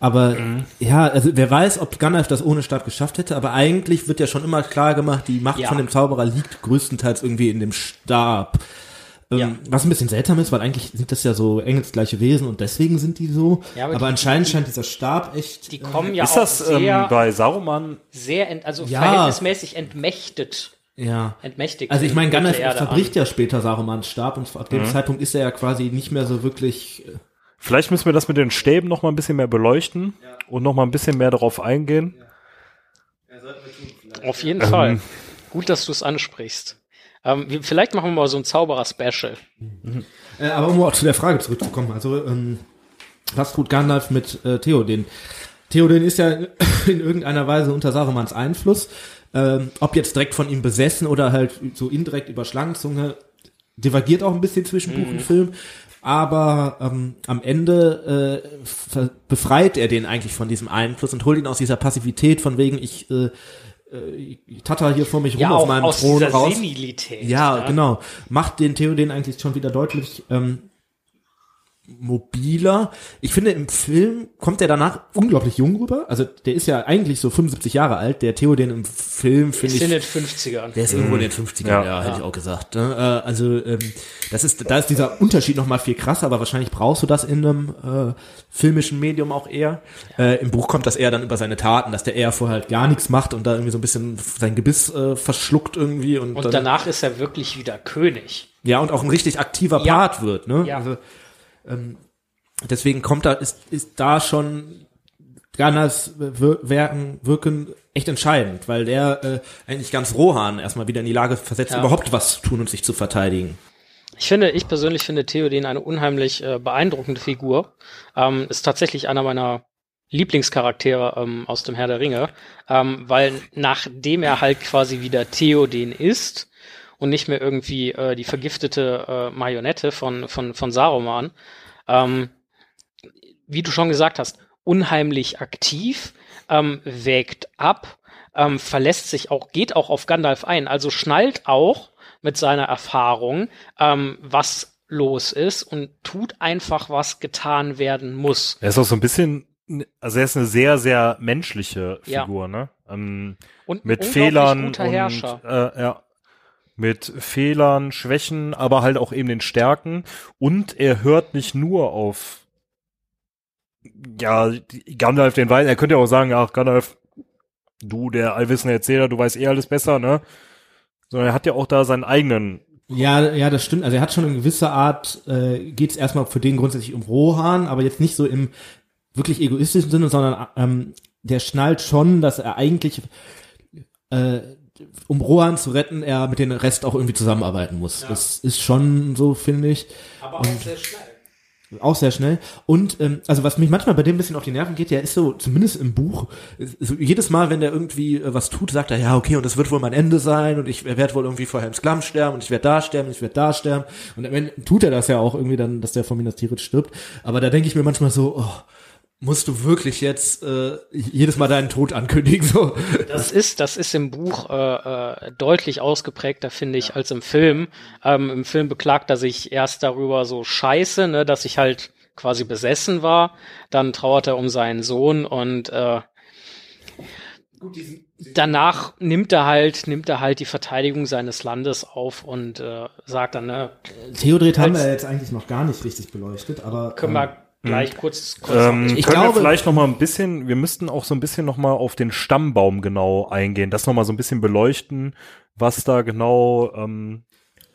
[SPEAKER 1] aber ja, also wer weiß, ob Gandalf das ohne Stab geschafft hätte. Aber eigentlich wird ja schon immer klar gemacht, die Macht
[SPEAKER 3] Ja.
[SPEAKER 1] von dem Zauberer liegt größtenteils irgendwie in dem Stab. Ähm,
[SPEAKER 3] Ja.
[SPEAKER 1] Was ein bisschen seltsam ist, weil eigentlich sind das ja so engelsgleiche Wesen und deswegen sind die so.
[SPEAKER 3] Ja, aber
[SPEAKER 1] aber
[SPEAKER 3] die-
[SPEAKER 1] anscheinend
[SPEAKER 3] die-
[SPEAKER 1] scheint dieser Stab echt.
[SPEAKER 3] Die
[SPEAKER 1] äh,
[SPEAKER 3] kommen ja
[SPEAKER 4] ist
[SPEAKER 3] auch
[SPEAKER 4] das
[SPEAKER 3] sehr,
[SPEAKER 4] ähm, bei Saruman?
[SPEAKER 3] sehr, ent, also
[SPEAKER 1] Ja.
[SPEAKER 3] verhältnismäßig entmächtet.
[SPEAKER 1] Ja.
[SPEAKER 3] Entmächtigt.
[SPEAKER 1] Also ich meine,
[SPEAKER 3] in
[SPEAKER 1] Gandalf verbricht ja später Sarumans Stab und ab dem Zeitpunkt ist er ja quasi nicht mehr so wirklich. äh,
[SPEAKER 4] Vielleicht müssen wir das mit den Stäben noch mal ein bisschen mehr beleuchten und noch mal ein bisschen mehr darauf eingehen.
[SPEAKER 3] an. Auf jeden
[SPEAKER 4] Ähm.
[SPEAKER 3] Fall. Gut, dass du es ansprichst. Ähm, wir- vielleicht machen wir mal so ein Zauberer-Special.
[SPEAKER 1] Äh, aber um auch zu der Frage zurückzukommen, also ähm, was tut Gandalf mit äh, Theoden? Theoden ist ja in [laughs] irgendeiner Weise unter Sarumans Einfluss. Ähm, ob jetzt direkt von ihm besessen oder halt so indirekt über Schlangenzunge, divergiert auch ein bisschen zwischen Buch und Film, aber ähm, am Ende äh, befreit er den eigentlich von diesem Einfluss und holt ihn aus dieser Passivität von wegen ich äh, äh, ich tatter hier vor mich rum
[SPEAKER 3] Ja,
[SPEAKER 1] auf
[SPEAKER 3] auch
[SPEAKER 1] meinem
[SPEAKER 3] aus
[SPEAKER 1] Thron raus.
[SPEAKER 3] Senilität.
[SPEAKER 1] Ja,
[SPEAKER 3] ne?
[SPEAKER 1] genau. Macht den Theoden eigentlich schon wieder deutlich ähm, mobiler. Ich finde, im Film kommt er danach unglaublich jung rüber. Also der ist ja eigentlich so 75 Jahre alt. Der Theoden im Film finde
[SPEAKER 3] Ist
[SPEAKER 1] ich
[SPEAKER 3] in den 50ern.
[SPEAKER 1] der ist irgendwo in den 50ern,
[SPEAKER 4] Ja.
[SPEAKER 1] ja, hätte ich auch gesagt. Ne? Äh, also ähm, das ist, da ist dieser Unterschied noch mal viel krasser, aber wahrscheinlich brauchst du das in einem äh, filmischen Medium auch eher. Äh, Im Buch kommt das eher dann über seine Taten, dass der eher vorher halt gar nichts macht und da irgendwie so ein bisschen sein Gebiss äh, verschluckt irgendwie und,
[SPEAKER 3] Und
[SPEAKER 1] dann,
[SPEAKER 3] danach ist er wirklich wieder König.
[SPEAKER 1] ja und auch ein richtig aktiver
[SPEAKER 3] Ja.
[SPEAKER 1] Part wird. Ne?
[SPEAKER 3] Ja.
[SPEAKER 1] Also, ähm, deswegen kommt da ist ist da schon Gandalfs Wir- Werken wirken echt entscheidend, weil der äh, eigentlich ganz Rohan erstmal wieder in die Lage versetzt,
[SPEAKER 3] Ja.
[SPEAKER 1] überhaupt was zu tun und sich zu verteidigen.
[SPEAKER 3] Ich finde, ich persönlich finde Theoden eine unheimlich äh, beeindruckende Figur. Ähm, ist tatsächlich einer meiner Lieblingscharaktere ähm, aus dem Herr der Ringe, ähm, weil nachdem er halt quasi wieder Theoden ist und nicht mehr irgendwie äh, die vergiftete äh, Marionette von, von, von Saruman, ähm, wie du schon gesagt hast, unheimlich aktiv, ähm, wägt ab, ähm, verlässt sich auch, geht auch auf Gandalf ein, also schnallt auch mit seiner Erfahrung, ähm, was los ist und tut einfach, was getan werden muss.
[SPEAKER 4] Er ist auch so ein bisschen, also er ist eine sehr, sehr menschliche
[SPEAKER 3] Ja.
[SPEAKER 4] Figur, ne? Ähm,
[SPEAKER 3] Und
[SPEAKER 4] mit Fehlern
[SPEAKER 3] guter
[SPEAKER 4] und
[SPEAKER 3] Herrscher.
[SPEAKER 4] Äh, ja, mit Fehlern, Schwächen, aber halt auch eben den Stärken. Und er hört nicht nur auf ja Gandalf den Weisen. Er könnte ja auch sagen, ach Gandalf, du der allwissende Erzähler, du weißt eh alles besser, ne? Sondern er hat ja auch da seinen eigenen.
[SPEAKER 1] Ja, ja, das stimmt. Also er hat schon in gewisser Art, äh, geht es erstmal für den grundsätzlich um Rohan, aber jetzt nicht so im wirklich egoistischen Sinne, sondern ähm, der schnallt schon, dass er eigentlich, äh, um Rohan zu retten, er mit dem Rest auch irgendwie zusammenarbeiten muss. Das ist schon so, finde ich.
[SPEAKER 3] Aber
[SPEAKER 1] auch
[SPEAKER 3] sehr schnell.
[SPEAKER 1] Auch sehr schnell. Und ähm, also was mich manchmal bei dem ein bisschen auf die Nerven geht, der ist so, zumindest im Buch, so jedes Mal, wenn der irgendwie äh, was tut, sagt er, ja, okay, und das wird wohl mein Ende sein und ich werde wohl irgendwie vor Helms Klamm sterben und ich werde da sterben und ich werde da sterben. Und am Ende tut er das ja auch irgendwie dann, dass der von Minas Tirith stirbt. Aber da denke ich mir manchmal so, oh, musst du wirklich jetzt äh, jedes Mal deinen Tod ankündigen? So.
[SPEAKER 3] Das ist, das ist im Buch äh, äh, deutlich ausgeprägter, finde ich, als im Film. Ähm, Im Film beklagt er sich erst darüber so scheiße, ne, dass ich halt quasi besessen war. Dann trauert er um seinen Sohn und äh, danach nimmt er halt, nimmt er halt die Verteidigung seines Landes auf und äh, sagt dann, ne,
[SPEAKER 1] Theodred haben wir jetzt eigentlich noch gar nicht richtig beleuchtet, aber
[SPEAKER 3] können
[SPEAKER 1] ähm,
[SPEAKER 3] wir gleich kurz, kurz
[SPEAKER 4] Ähm,
[SPEAKER 1] Ich
[SPEAKER 4] können
[SPEAKER 1] glaube-
[SPEAKER 4] wir vielleicht noch mal ein bisschen, wir müssten auch so ein bisschen noch mal auf den Stammbaum genau eingehen, das noch mal so ein bisschen beleuchten, was da genau ähm,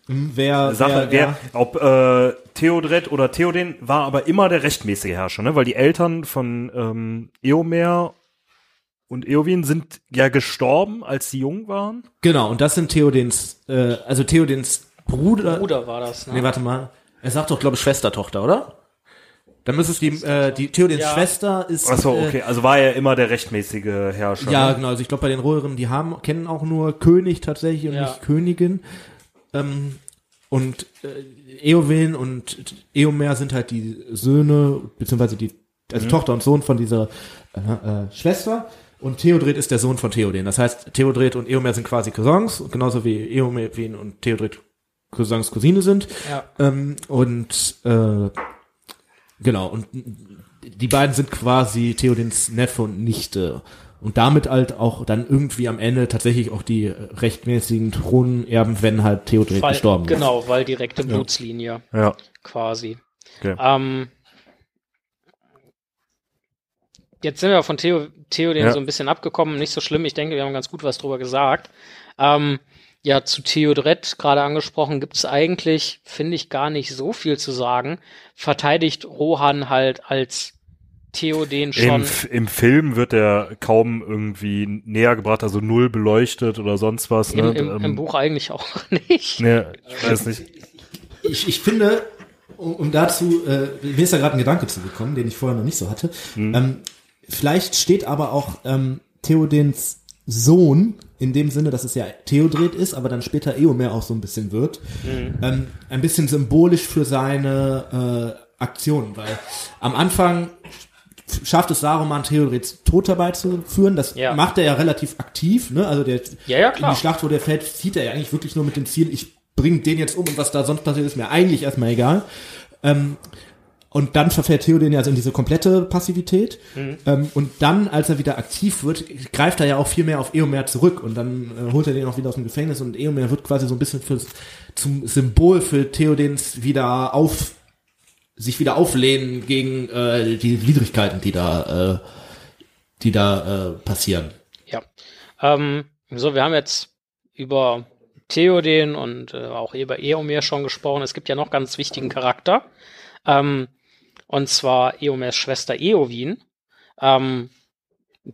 [SPEAKER 1] wer,
[SPEAKER 4] Sache, wer, ob äh, Theodred oder Theoden war aber immer der rechtmäßige Herrscher, ne? Weil die Eltern von ähm, Eomer und Eowyn sind ja gestorben, als sie jung waren.
[SPEAKER 1] Genau, und das sind Theodens, äh, also Theodens Bruder.
[SPEAKER 3] Bruder war das, ne?
[SPEAKER 1] Nee, warte mal. Er sagt doch, glaube ich, Schwestertochter, oder? Dann müsste es die, äh, die Theodens
[SPEAKER 3] Ja.
[SPEAKER 1] Schwester ist.
[SPEAKER 4] Ach so,
[SPEAKER 1] äh,
[SPEAKER 4] okay, also war er immer der rechtmäßige Herrscher.
[SPEAKER 1] Ja,
[SPEAKER 4] ne?
[SPEAKER 1] genau. Also ich glaube, bei den Röhren, die haben, kennen auch nur König tatsächlich und
[SPEAKER 3] Ja.
[SPEAKER 1] nicht Königin. Ähm, und äh, Eowyn und Eomer sind halt die Söhne, beziehungsweise die, also
[SPEAKER 4] Mhm.
[SPEAKER 1] Tochter und Sohn von dieser äh, äh, Schwester. Und Theodred ist der Sohn von Theoden. Das heißt, Theodred und Eomer sind quasi Cousins, genauso wie Eomer und Theodred Cousins Cousine sind.
[SPEAKER 3] Ja.
[SPEAKER 1] Ähm, und äh, genau, und die beiden sind quasi Theodens Neffe und Nichte. Und damit halt auch dann irgendwie am Ende tatsächlich auch die rechtmäßigen Thronerben, wenn halt Theodred
[SPEAKER 3] Weil,
[SPEAKER 1] gestorben ist.
[SPEAKER 3] genau, weil direkte Blutslinie
[SPEAKER 4] Ja.
[SPEAKER 3] quasi.
[SPEAKER 4] Okay.
[SPEAKER 3] Ähm, jetzt sind wir von Theo, Theoden
[SPEAKER 4] Ja.
[SPEAKER 3] so ein bisschen abgekommen, nicht so schlimm. Ich denke, wir haben ganz gut was drüber gesagt. Ähm, ja, zu Theodred gerade angesprochen, gibt es eigentlich, finde ich, gar nicht so viel zu sagen. Verteidigt Rohan halt als Theoden
[SPEAKER 4] Im,
[SPEAKER 3] schon.
[SPEAKER 4] F- Im Film wird er kaum irgendwie näher gebracht, also null beleuchtet oder sonst was.
[SPEAKER 3] Im,
[SPEAKER 4] Ne?
[SPEAKER 3] im,
[SPEAKER 4] Ähm,
[SPEAKER 3] Im Buch eigentlich auch [laughs] nicht.
[SPEAKER 4] Ne, ich weiß nicht.
[SPEAKER 1] Ich, ich finde, um, um dazu, äh, mir ist da gerade ein Gedanke zugekommen, den ich vorher noch nicht so hatte.
[SPEAKER 4] Hm.
[SPEAKER 1] Ähm, vielleicht steht aber auch ähm, Theodens Sohn, in dem Sinne, dass es ja Theodred ist, aber dann später Eomer auch so ein bisschen wird, ähm, ein bisschen symbolisch für seine äh, Aktionen, weil am Anfang schafft es Saruman, Theodreds Tod herbeizuführen. Das
[SPEAKER 3] Ja.
[SPEAKER 1] macht er ja relativ aktiv, ne? Also der
[SPEAKER 3] Ja, ja,
[SPEAKER 1] in die Schlacht, wo der fällt, zieht er ja eigentlich wirklich nur mit dem Ziel, ich bring den jetzt um und was da sonst passiert, ist mir eigentlich erstmal egal. Ähm, und dann verfällt Theoden ja also in diese komplette Passivität.
[SPEAKER 3] Mhm.
[SPEAKER 1] Ähm, und dann, als er wieder aktiv wird, greift er ja auch viel mehr auf Eomer zurück und dann äh, holt er den auch wieder aus dem Gefängnis und Eomer wird quasi so ein bisschen fürs, zum Symbol für Theodens wieder auf, sich wieder auflehnen gegen äh, die Widrigkeiten, die da, äh, die da äh, passieren.
[SPEAKER 3] Ja. Ähm, so, wir haben jetzt über Theoden und äh, auch über Eomer schon gesprochen. Es gibt ja noch ganz wichtigen Charakter. Ähm, und zwar Eomers Schwester Eowyn, ähm,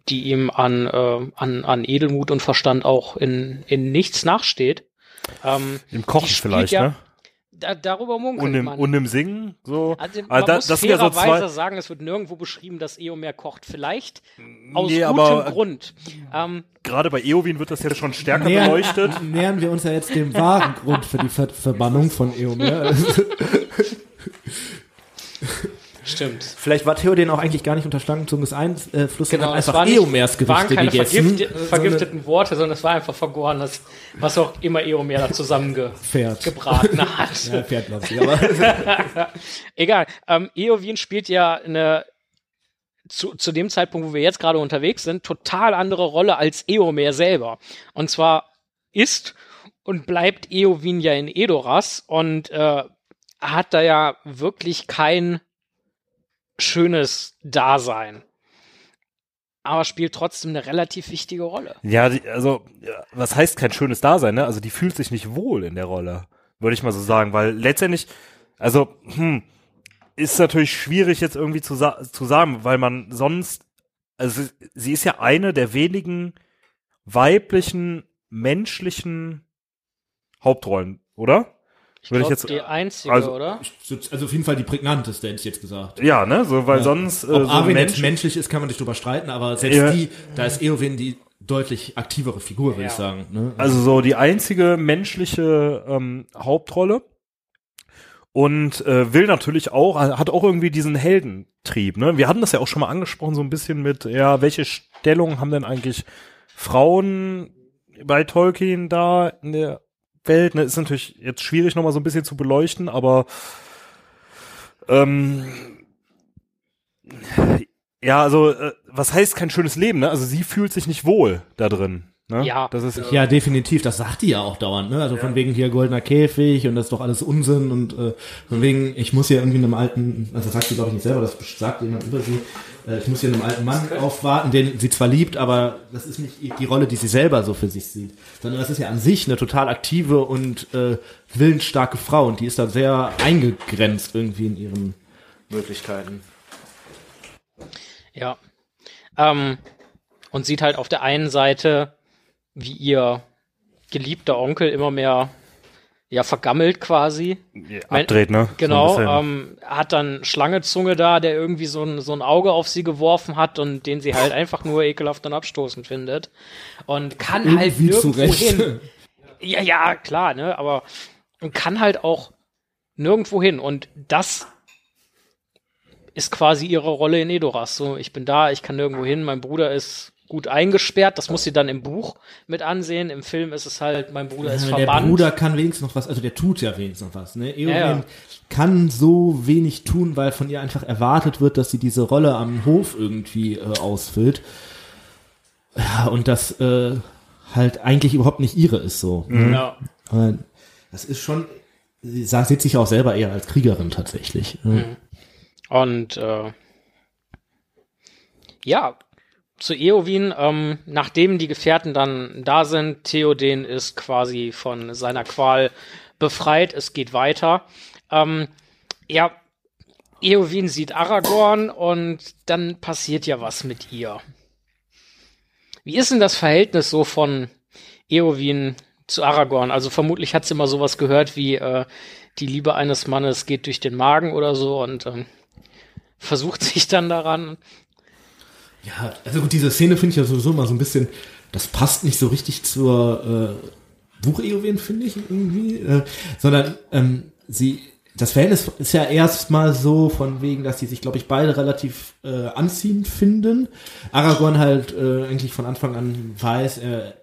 [SPEAKER 3] die ihm an, äh, an, an Edelmut und Verstand auch in, in nichts nachsteht. Ähm,
[SPEAKER 4] Im Kochen vielleicht,
[SPEAKER 3] ja-
[SPEAKER 4] ne?
[SPEAKER 3] da, darüber munkelt
[SPEAKER 4] Und im,
[SPEAKER 3] man.
[SPEAKER 4] und im Singen, so.
[SPEAKER 3] also, man
[SPEAKER 4] Also da-
[SPEAKER 3] muss
[SPEAKER 4] das sind ja so
[SPEAKER 3] fairerweise
[SPEAKER 4] zwei.
[SPEAKER 3] sagen, es wird nirgendwo beschrieben, dass Eomer kocht. Vielleicht aus
[SPEAKER 4] Nee,
[SPEAKER 3] gutem
[SPEAKER 4] aber
[SPEAKER 3] Grund. Ähm,
[SPEAKER 4] gerade bei Eowyn wird das ja schon stärker
[SPEAKER 1] Nähern,
[SPEAKER 4] beleuchtet.
[SPEAKER 1] nähern wir uns ja jetzt dem wahren Grund für die Ver Verbannung von Eomer. [laughs] [laughs]
[SPEAKER 3] stimmt.
[SPEAKER 1] Vielleicht war Theoden auch eigentlich gar nicht unter Schlangenzunges Einfluss,
[SPEAKER 3] Genau,
[SPEAKER 1] sondern
[SPEAKER 3] es
[SPEAKER 1] einfach Eomers
[SPEAKER 3] waren
[SPEAKER 1] Gerichte
[SPEAKER 3] keine
[SPEAKER 1] gegessen.
[SPEAKER 3] vergifti vergifteten Worte, sondern es war einfach vergorenes, was auch immer Eomer da zusammengebraten [laughs] hat.
[SPEAKER 1] Ja, Pferd, glaube ich. Aber [laughs]
[SPEAKER 3] Egal. Ähm, Eowyn spielt ja eine zu, zu dem Zeitpunkt, wo wir jetzt gerade unterwegs sind, total andere Rolle als Eomer selber. Und zwar ist und bleibt Eowyn ja in Edoras und äh, hat da ja wirklich kein schönes Dasein. Aber spielt trotzdem eine relativ wichtige Rolle.
[SPEAKER 4] Ja, die, also, was heißt kein schönes Dasein, ne? Also, die fühlt sich nicht wohl in der Rolle, würde ich mal so sagen, weil letztendlich, also, hm, ist natürlich schwierig jetzt irgendwie zu, zu sagen, weil man sonst, also, sie ist ja eine der wenigen weiblichen, menschlichen Hauptrollen, oder?
[SPEAKER 3] Ich
[SPEAKER 4] jetzt-
[SPEAKER 3] die einzige,
[SPEAKER 4] also-
[SPEAKER 3] oder?
[SPEAKER 1] also auf jeden Fall die prägnanteste, hätte ich jetzt gesagt.
[SPEAKER 4] Ja, ne, so, weil
[SPEAKER 1] Ja.
[SPEAKER 4] sonst, äh,
[SPEAKER 1] Ob
[SPEAKER 4] so
[SPEAKER 1] Arwen
[SPEAKER 4] Mensch,
[SPEAKER 1] menschlich ist, kann man nicht drüber streiten, aber selbst
[SPEAKER 4] Ja.
[SPEAKER 1] die, da ist Eowyn die deutlich aktivere Figur, würde
[SPEAKER 3] Ja.
[SPEAKER 1] ich sagen. Ne?
[SPEAKER 4] Also so die einzige menschliche ähm, Hauptrolle und äh, will natürlich auch, hat auch irgendwie diesen Heldentrieb. Ne? Wir hatten das ja auch schon mal angesprochen, so ein bisschen mit, ja, welche Stellung haben denn eigentlich Frauen bei Tolkien da in der Welt? Ne? Ist natürlich jetzt schwierig nochmal so ein bisschen zu beleuchten, aber ähm, ja, also äh, was heißt kein schönes Leben? Ne? Also sie fühlt sich nicht wohl da drin. Ne?
[SPEAKER 3] Ja.
[SPEAKER 4] das ist
[SPEAKER 1] Ja, definitiv. Das sagt die ja auch dauernd. Ne? Also von wegen hier goldener Käfig und das ist doch alles Unsinn und äh, von wegen, ich muss hier irgendwie einem alten, also das sagt sie glaube ich nicht selber, das sagt jemand über sie, äh, ich muss hier einem alten Mann aufwarten, den sie zwar liebt, aber das ist nicht die Rolle, die sie selber so für sich sieht, sondern das ist ja an sich eine total aktive und äh, willensstarke Frau und die ist da sehr eingegrenzt irgendwie in ihren Möglichkeiten.
[SPEAKER 3] Ja. Ähm, und sieht halt auf der einen Seite, wie ihr geliebter Onkel immer mehr ja vergammelt quasi.
[SPEAKER 4] Abdreht, ne?
[SPEAKER 3] Genau,
[SPEAKER 4] So
[SPEAKER 3] ähm, hat dann Schlangezunge da, der irgendwie so ein, so ein Auge auf sie geworfen hat und den sie halt einfach nur ekelhaft und abstoßend findet. Und kann halt
[SPEAKER 1] Irgendwie zu
[SPEAKER 3] nirgendwo hin. Ja, ja, klar, ne, aber und kann halt auch nirgendwo hin. Und das ist quasi ihre Rolle in Edoras. So, ich bin da, ich kann nirgendwo hin, mein Bruder ist gut eingesperrt, das muss sie dann im Buch mit ansehen. Im Film ist es halt, mein Bruder ist
[SPEAKER 1] Ja, der
[SPEAKER 3] verbannt.
[SPEAKER 1] Bruder kann wenigstens noch was, also der tut ja wenigstens noch was. Ne? Eowyn
[SPEAKER 3] Ja, ja.
[SPEAKER 1] kann so wenig tun, weil von ihr einfach erwartet wird, dass sie diese Rolle am Hof irgendwie äh, ausfüllt. Ja, und das äh, halt eigentlich überhaupt nicht ihre ist so.
[SPEAKER 3] Ja.
[SPEAKER 1] Aber das ist schon, sie sagt, sieht sich auch selber eher als Kriegerin tatsächlich. Ne?
[SPEAKER 3] Und äh, ja, zu Eowyn, ähm, nachdem die Gefährten dann da sind, Theoden ist quasi von seiner Qual befreit, es geht weiter. Ähm, ja, Eowyn sieht Aragorn und dann passiert ja was mit ihr. Wie ist denn das Verhältnis so von Eowyn zu Aragorn? Also vermutlich hat sie immer sowas gehört wie äh, die Liebe eines Mannes geht durch den Magen oder so und ähm, versucht sich dann daran.
[SPEAKER 1] Ja, also gut, diese Szene finde ich ja sowieso mal so ein bisschen das passt nicht so richtig zur äh, Buch-Eowyn, finde ich irgendwie, äh, sondern ähm, sie das Verhältnis ist ja erstmal so von wegen, dass sie sich, glaube ich, beide relativ äh, anziehend finden. Aragorn halt äh, eigentlich von Anfang an weiß, er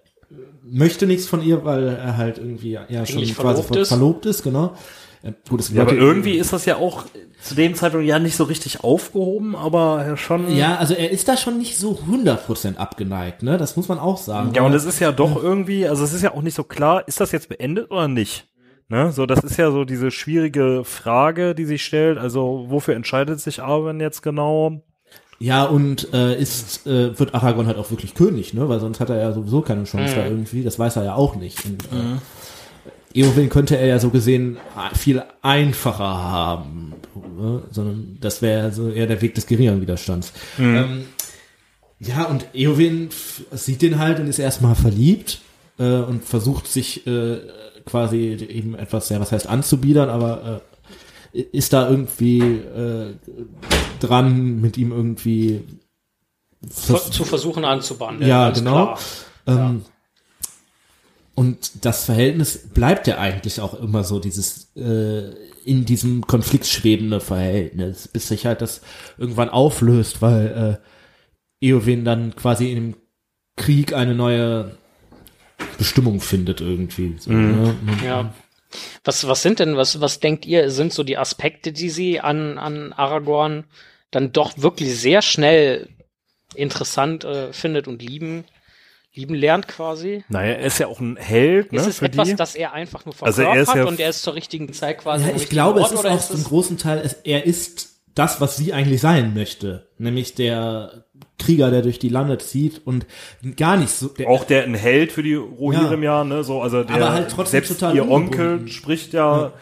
[SPEAKER 1] möchte nichts von ihr, weil er halt irgendwie ja schon quasi
[SPEAKER 3] verlobt ist.
[SPEAKER 1] verlobt ist, genau. Äh, gut,
[SPEAKER 4] Ja, aber irgendwie ist das ja auch zu dem Zeitpunkt ja nicht so richtig aufgehoben, aber ja schon.
[SPEAKER 1] Ja, also er ist da schon nicht so 100% abgeneigt, ne? Das muss man auch sagen.
[SPEAKER 4] Ja, und es ist ja doch irgendwie, also es ist ja auch nicht so klar, ist das jetzt beendet oder nicht? Ne? So, das ist ja so diese schwierige Frage, die sich stellt. Also, wofür entscheidet sich Arwen jetzt genau?
[SPEAKER 1] Ja, und äh, ist, äh, wird Aragorn halt auch wirklich König, ne? Weil sonst hat er ja sowieso keine Chance da irgendwie. Das weiß er ja auch nicht. Und, äh, Eowyn könnte er ja so gesehen viel einfacher haben, ne? sondern das wäre so eher der Weg des geringeren Widerstands. Ähm, ja, und Eowyn sieht den halt und ist erstmal verliebt äh, und versucht sich äh, quasi eben etwas, ja, was heißt anzubiedern, aber äh, ist da irgendwie äh, dran, mit ihm irgendwie
[SPEAKER 3] zu versuchen anzubandeln.
[SPEAKER 1] ja, genau. Ähm, Und das Verhältnis bleibt ja eigentlich auch immer so, dieses äh, in diesem Konflikt schwebende Verhältnis, bis sich halt das irgendwann auflöst, weil äh, Eowyn dann quasi im Krieg eine neue Bestimmung findet irgendwie. So, ne?
[SPEAKER 3] Ja. Was, was sind denn, was, was denkt ihr, sind so die Aspekte, die sie an, an Aragorn dann doch wirklich sehr schnell interessant äh, findet und lieben, lieben lernt quasi?
[SPEAKER 4] Naja, er ist ja auch ein Held, ne?
[SPEAKER 3] ist es
[SPEAKER 4] für
[SPEAKER 3] etwas,
[SPEAKER 4] die.
[SPEAKER 3] das er einfach nur
[SPEAKER 4] Also
[SPEAKER 3] verkörpert
[SPEAKER 4] er ist ja-
[SPEAKER 3] und er ist zur richtigen Zeit quasi
[SPEAKER 1] Ja, ich glaube, es
[SPEAKER 3] Ort,
[SPEAKER 1] ist
[SPEAKER 3] oder
[SPEAKER 1] auch zum großen Teil, es, er ist das, was sie eigentlich sein möchte, nämlich der Krieger, der durch die Lande zieht und gar nicht so. Der,
[SPEAKER 4] auch der ein Held für die Rohirrim
[SPEAKER 1] Ja.
[SPEAKER 4] ja, ne? So, also der
[SPEAKER 1] Aber halt trotzdem
[SPEAKER 4] selbst
[SPEAKER 1] total
[SPEAKER 4] ihr
[SPEAKER 1] ungebunden.
[SPEAKER 4] Onkel spricht ja,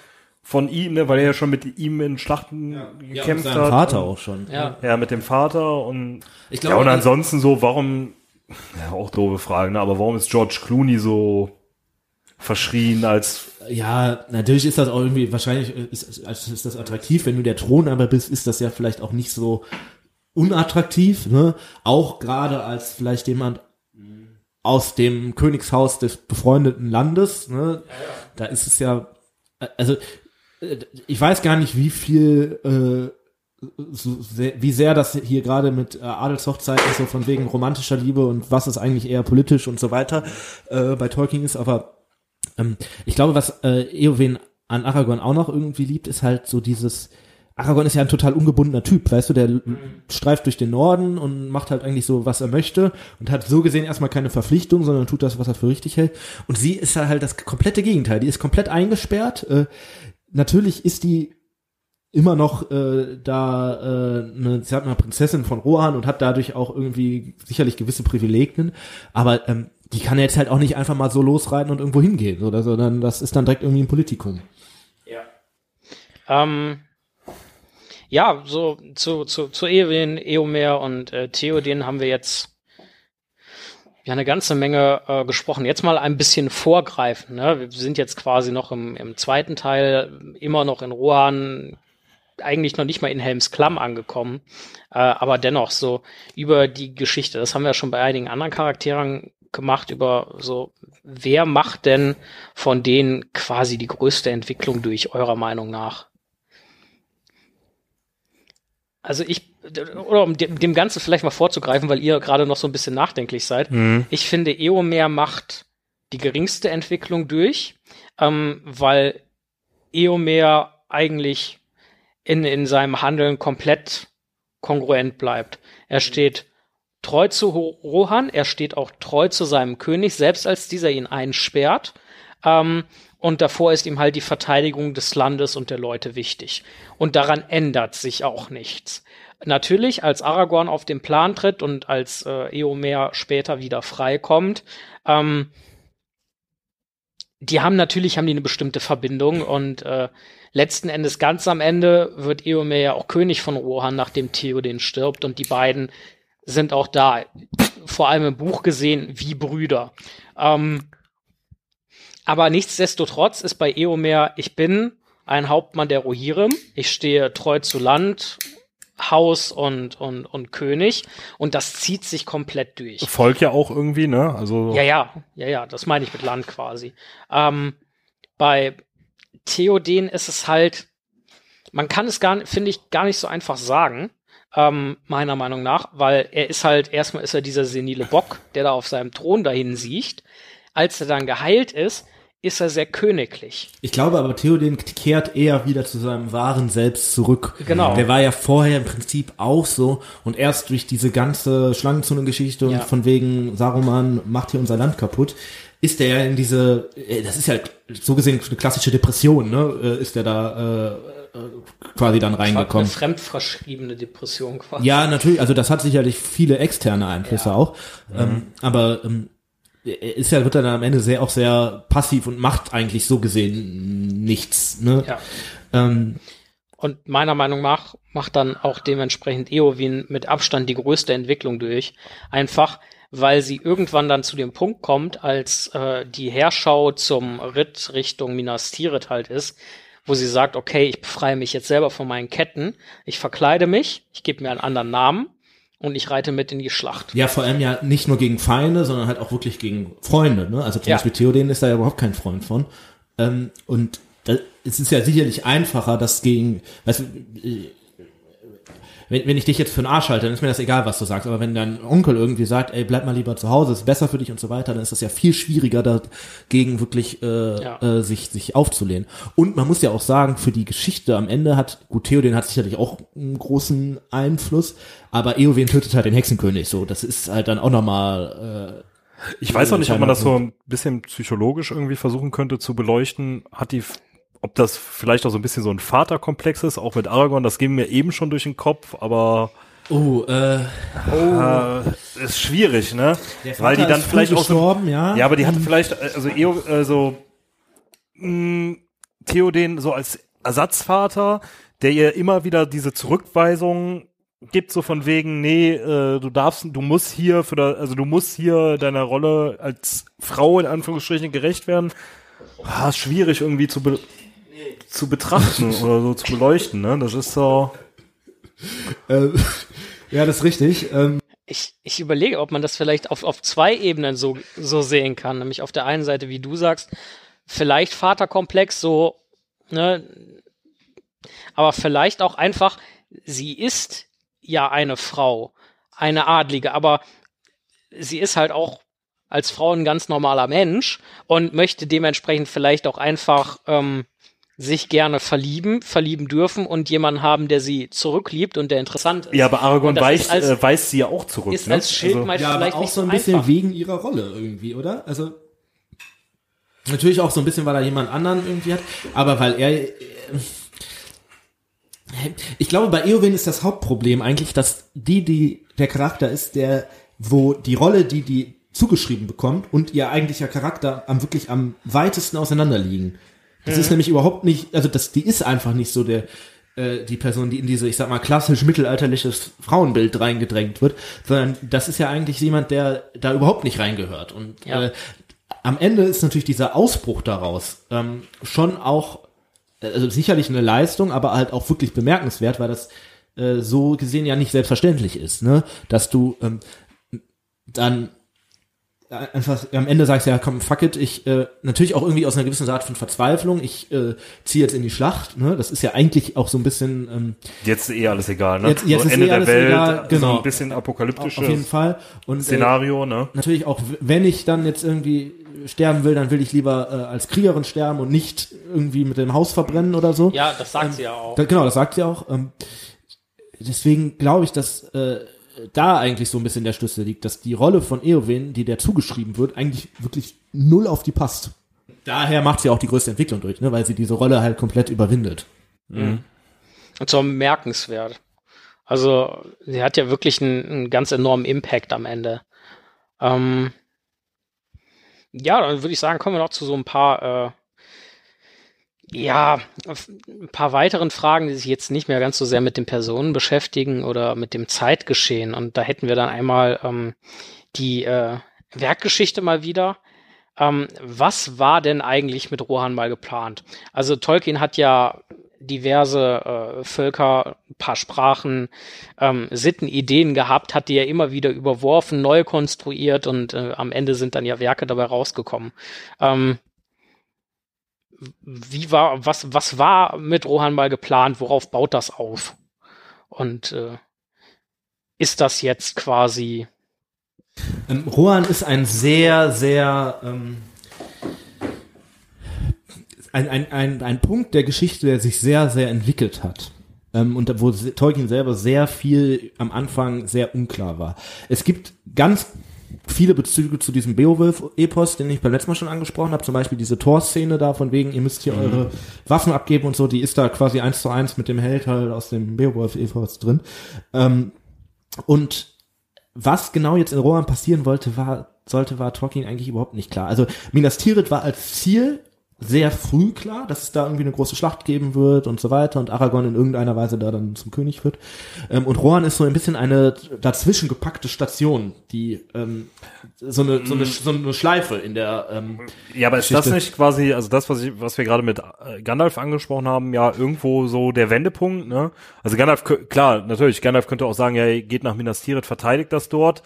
[SPEAKER 4] von ihm, ne, weil er ja schon mit ihm in Schlachten
[SPEAKER 1] ja, mit
[SPEAKER 4] gekämpft
[SPEAKER 1] seinem
[SPEAKER 4] hat.
[SPEAKER 1] Vater auch schon.
[SPEAKER 3] Ja.
[SPEAKER 4] Ja, mit dem Vater und
[SPEAKER 1] Ich
[SPEAKER 4] ja,
[SPEAKER 1] glaube,
[SPEAKER 4] und ansonsten so, warum, ja, auch doofe Frage, ne, aber warum ist George Clooney so verschrien als,
[SPEAKER 1] Ja, natürlich ist das auch irgendwie, wahrscheinlich ist, ist, ist das attraktiv, wenn du der Thronarber bist, ist das ja vielleicht auch nicht so unattraktiv, ne? Auch gerade als vielleicht jemand aus dem Königshaus des befreundeten Landes, ne? Da ist es ja, also äh, ich weiß gar nicht, wie viel, äh, so sehr, wie sehr das hier gerade mit äh, Adelshochzeiten so von wegen romantischer Liebe und was ist eigentlich eher politisch und so weiter äh, bei Tolkien ist, aber ähm, ich glaube, was äh, Eowyn an Aragorn auch noch irgendwie liebt, ist halt so dieses Aragorn ist ja ein total ungebundener Typ, weißt du, der l- streift durch den Norden und macht halt eigentlich so, was er möchte und hat so gesehen erstmal keine Verpflichtung, sondern tut das, was er für richtig hält. Und sie ist halt das komplette Gegenteil. Die ist komplett eingesperrt. Äh, natürlich ist die immer noch äh, da äh, eine, sie hat eine Prinzessin von Rohan und hat dadurch auch irgendwie sicherlich gewisse Privilegien, aber ähm, die kann jetzt halt auch nicht einfach mal so losreiten und irgendwo hingehen, oder, sondern das ist dann direkt irgendwie ein Politikum.
[SPEAKER 3] Ähm, ja, so zu, zu, zu Eowyn, Eomer und äh, Theoden haben wir jetzt ja eine ganze Menge äh, gesprochen. Jetzt mal ein bisschen vorgreifen. Ne? Wir sind jetzt quasi noch im, im zweiten Teil, immer noch in Rohan, eigentlich noch nicht mal in Helms Klamm angekommen, äh, aber dennoch so über die Geschichte. Das haben wir schon bei einigen anderen Charakteren gemacht, über so, wer macht denn von denen quasi die größte Entwicklung durch, eurer Meinung nach? Also ich, oder um dem, Ganzen vielleicht mal vorzugreifen, weil ihr gerade noch so ein bisschen nachdenklich seid. Ich finde, Eomer macht die geringste Entwicklung durch, ähm, weil Eomer eigentlich in, in seinem Handeln komplett kongruent bleibt. Er steht treu zu Rohan, er steht auch treu zu seinem König, selbst als dieser ihn einsperrt. Ähm, und davor ist ihm halt die Verteidigung des Landes und der Leute wichtig. Und daran ändert sich auch nichts. Natürlich, als Aragorn auf den Plan tritt und als äh, Eomer später wieder freikommt, ähm, die haben natürlich haben die eine bestimmte Verbindung und äh, letzten Endes ganz am Ende wird Eomer ja auch König von Rohan, nachdem Theoden stirbt und die beiden sind auch da, vor allem im Buch gesehen, wie Brüder. Ähm, aber nichtsdestotrotz ist bei Eomer, ich bin ein Hauptmann der Rohirrim, ich stehe treu zu Land, Haus und, und, und König. Und das zieht sich komplett durch.
[SPEAKER 4] Volk ja auch irgendwie, ne? Also.
[SPEAKER 3] Ja, ja, ja, ja, das meine ich mit Land quasi. Ähm, bei Theoden ist es halt, man kann es gar, finde ich, gar nicht so einfach sagen, ähm, meiner Meinung nach, weil er ist halt, erstmal ist er dieser senile Bock, der da auf seinem Thron dahin sieht. Als er dann geheilt ist, ist er sehr königlich.
[SPEAKER 1] Ich glaube aber, Theoden kehrt eher wieder zu seinem wahren Selbst zurück.
[SPEAKER 3] Genau.
[SPEAKER 1] Der war ja vorher im Prinzip auch so und erst durch diese ganze Schlangenzunge-Geschichte und
[SPEAKER 3] Ja.
[SPEAKER 1] von wegen Saruman macht hier unser Land kaputt, ist der ja in diese, äh, das ist ja so gesehen eine klassische Depression, ne, äh, ist der da äh, äh, quasi dann
[SPEAKER 3] Eine
[SPEAKER 1] reingekommen.
[SPEAKER 3] fremdverschriebene Depression quasi.
[SPEAKER 1] Ja, natürlich, also das hat sicherlich viele externe Einflüsse
[SPEAKER 3] Ja.
[SPEAKER 1] auch. Ähm, aber ähm, er ist ja, wird dann am Ende sehr auch sehr passiv und macht eigentlich so gesehen nichts. Ne?
[SPEAKER 3] Ja.
[SPEAKER 1] Ähm,
[SPEAKER 3] Und meiner Meinung nach macht dann auch dementsprechend Eowyn mit Abstand die größte Entwicklung durch. Einfach, weil sie irgendwann dann zu dem Punkt kommt, als äh, die Herschau zum Ritt Richtung Minas Tirith halt ist, wo sie sagt, okay, ich befreie mich jetzt selber von meinen Ketten, ich verkleide mich, ich gebe mir einen anderen Namen und ich reite mit in die Schlacht.
[SPEAKER 1] ja, vor allem ja nicht nur gegen Feinde, sondern halt auch wirklich gegen Freunde. Ne? Also zum
[SPEAKER 3] Ja.
[SPEAKER 1] Beispiel Theoden ist da ja überhaupt kein Freund von. Ähm, und da, es ist ja sicherlich einfacher, das gegen, weißt du, äh, wenn, wenn ich dich jetzt für einen Arsch halte, dann ist mir das egal, was du sagst. Aber wenn dein Onkel irgendwie sagt, ey, bleib mal lieber zu Hause, ist besser für dich und so weiter, dann ist das ja viel schwieriger, dagegen wirklich äh,
[SPEAKER 3] Ja.
[SPEAKER 1] äh, sich, sich aufzulehnen. Und man muss ja auch sagen, für die Geschichte am Ende hat, gut, Theoden hat sicherlich auch einen großen Einfluss, aber Eowyn tötet halt den Hexenkönig, so. Das ist halt dann auch nochmal, äh,
[SPEAKER 4] Ich weiß auch nicht, ob man das so ein bisschen psychologisch irgendwie versuchen könnte zu beleuchten. Hat die, ob das vielleicht auch so ein bisschen so ein Vaterkomplex ist, auch mit Aragorn, das ging mir eben schon durch den Kopf, aber
[SPEAKER 1] oh, äh,
[SPEAKER 4] äh, ist schwierig, ne? Weil die dann vielleicht auch so,
[SPEAKER 1] ja.
[SPEAKER 4] ja, aber die hatte vielleicht, also Eo, äh, so mh, Theoden so als Ersatzvater, der ihr immer wieder diese Zurückweisung gibt, so von wegen, nee, äh, du darfst, du musst hier für da, also du musst hier deiner Rolle als Frau in Anführungsstrichen gerecht werden. Ah, ist schwierig irgendwie zu be zu betrachten [laughs] oder so zu beleuchten, ne? Das ist so.
[SPEAKER 1] Äh, [laughs] ja, das ist richtig. Ähm,
[SPEAKER 3] Ich, ich überlege, ob man das vielleicht auf, auf zwei Ebenen so, so sehen kann. Nämlich auf der einen Seite, wie du sagst, vielleicht Vaterkomplex, so, ne, aber vielleicht auch einfach, sie ist ja eine Frau, eine Adlige, aber sie ist halt auch als Frau ein ganz normaler Mensch und möchte dementsprechend vielleicht auch einfach ähm, sich gerne verlieben, verlieben dürfen und jemanden haben, der sie zurückliebt und der interessant ist.
[SPEAKER 4] Ja, aber Aragorn weist,
[SPEAKER 3] ist als-
[SPEAKER 4] äh, weist sie ja auch zurück.
[SPEAKER 3] ist
[SPEAKER 4] ne?
[SPEAKER 3] als Schildmeid
[SPEAKER 1] ja,
[SPEAKER 3] vielleicht
[SPEAKER 1] aber auch
[SPEAKER 3] nicht
[SPEAKER 1] so ein bisschen
[SPEAKER 3] einfach.
[SPEAKER 1] wegen ihrer Rolle irgendwie, oder? Also natürlich auch so ein bisschen, weil er jemand anderen irgendwie hat, aber weil er äh, ich glaube, bei Eowyn ist das Hauptproblem eigentlich, dass die, die der Charakter ist, der, wo die Rolle, die die zugeschrieben bekommt und ihr eigentlicher Charakter am wirklich am weitesten auseinanderliegen. Das ist nämlich überhaupt nicht, also das, die ist einfach nicht so der, äh, die Person, die in diese, ich sag mal, klassisch mittelalterliches Frauenbild reingedrängt wird, sondern das ist ja eigentlich jemand, der da überhaupt nicht reingehört. Und
[SPEAKER 3] Ja.
[SPEAKER 1] äh, am Ende ist natürlich dieser Ausbruch daraus ähm, schon auch, äh, also sicherlich eine Leistung, aber halt auch wirklich bemerkenswert, weil das äh, so gesehen ja nicht selbstverständlich ist, ne? Dass du ähm, dann einfach am Ende sagst ja komm fuck it ich äh, natürlich auch irgendwie aus einer gewissen Art von Verzweiflung ich äh, ziehe jetzt in die Schlacht ne das ist ja eigentlich auch so ein bisschen ähm,
[SPEAKER 4] Jetzt ist eh alles egal, ne?
[SPEAKER 1] Jetzt- jetzt
[SPEAKER 4] so
[SPEAKER 1] ist
[SPEAKER 4] Ende
[SPEAKER 1] eh alles
[SPEAKER 4] der Welt,
[SPEAKER 1] egal,
[SPEAKER 4] so
[SPEAKER 1] genau.
[SPEAKER 4] ein bisschen
[SPEAKER 1] auf
[SPEAKER 4] apokalyptisches
[SPEAKER 1] jeden Fall und äh,
[SPEAKER 4] Szenario, ne?
[SPEAKER 1] natürlich auch wenn ich dann jetzt irgendwie sterben will dann will ich lieber äh, als Kriegerin sterben und nicht irgendwie mit dem Haus verbrennen oder so
[SPEAKER 3] Ja, das sagt sie ja auch.
[SPEAKER 1] Da, genau, das sagt sie auch. Ähm, deswegen glaube ich, dass äh, da eigentlich so ein bisschen der Schlüssel liegt, dass die Rolle von Eowyn, die der zugeschrieben wird, eigentlich wirklich null auf die passt. Daher macht sie auch die größte Entwicklung durch, ne, weil sie diese Rolle halt komplett überwindet.
[SPEAKER 3] Und zwar bemerkenswert. Also, sie hat ja wirklich einen, einen ganz enormen Impact am Ende. Ähm, ja, dann würde ich sagen, kommen wir noch zu so ein paar, äh, ja, ein paar weiteren Fragen, die sich jetzt nicht mehr ganz so sehr mit den Personen beschäftigen oder mit dem Zeitgeschehen. Und da hätten wir dann einmal ähm, die äh, Werkgeschichte mal wieder. Ähm, was war denn eigentlich mit Rohan mal geplant? Also Tolkien hat ja diverse äh, Völker, paar Sprachen, ähm, Sitten, Ideen gehabt, hat die ja immer wieder überworfen, neu konstruiert und äh, am Ende sind dann ja Werke dabei rausgekommen. Ähm, wie war, was, was war mit Rohan mal geplant? Worauf baut das auf? Und äh, ist das jetzt quasi?
[SPEAKER 1] Ähm, Rohan ist ein sehr, sehr ähm, ein, ein, ein, ein Punkt der Geschichte, der sich sehr, sehr entwickelt hat. Ähm, und wo Tolkien selber sehr viel am Anfang sehr unklar war. Es gibt ganz viele Bezüge zu diesem Beowulf-Epos, den ich beim letzten Mal schon angesprochen habe, zum Beispiel diese Tor-Szene da, von wegen, ihr müsst hier mhm. eure Waffen abgeben und so, die ist da quasi eins zu eins mit dem Held halt aus dem Beowulf-Epos drin. Ähm, und was genau jetzt in Rohan passieren wollte, war, sollte, war Tolkien eigentlich überhaupt nicht klar. Also Minas Tirith war als Ziel sehr früh klar, dass es da irgendwie eine große Schlacht geben wird und so weiter und Aragorn in irgendeiner Weise da dann zum König wird. Ähm, und Rohan ist so ein bisschen eine dazwischen gepackte Station, die ähm, so, eine, so, eine, so eine Schleife in der ähm,
[SPEAKER 4] Ja, aber ist Geschichte. das nicht quasi, also das, was, ich, was wir gerade mit äh, Gandalf angesprochen haben, ja irgendwo so der Wendepunkt, ne? Also Gandalf, klar, natürlich, Gandalf könnte auch sagen, ja, geht nach Minas Tirith, verteidigt das dort.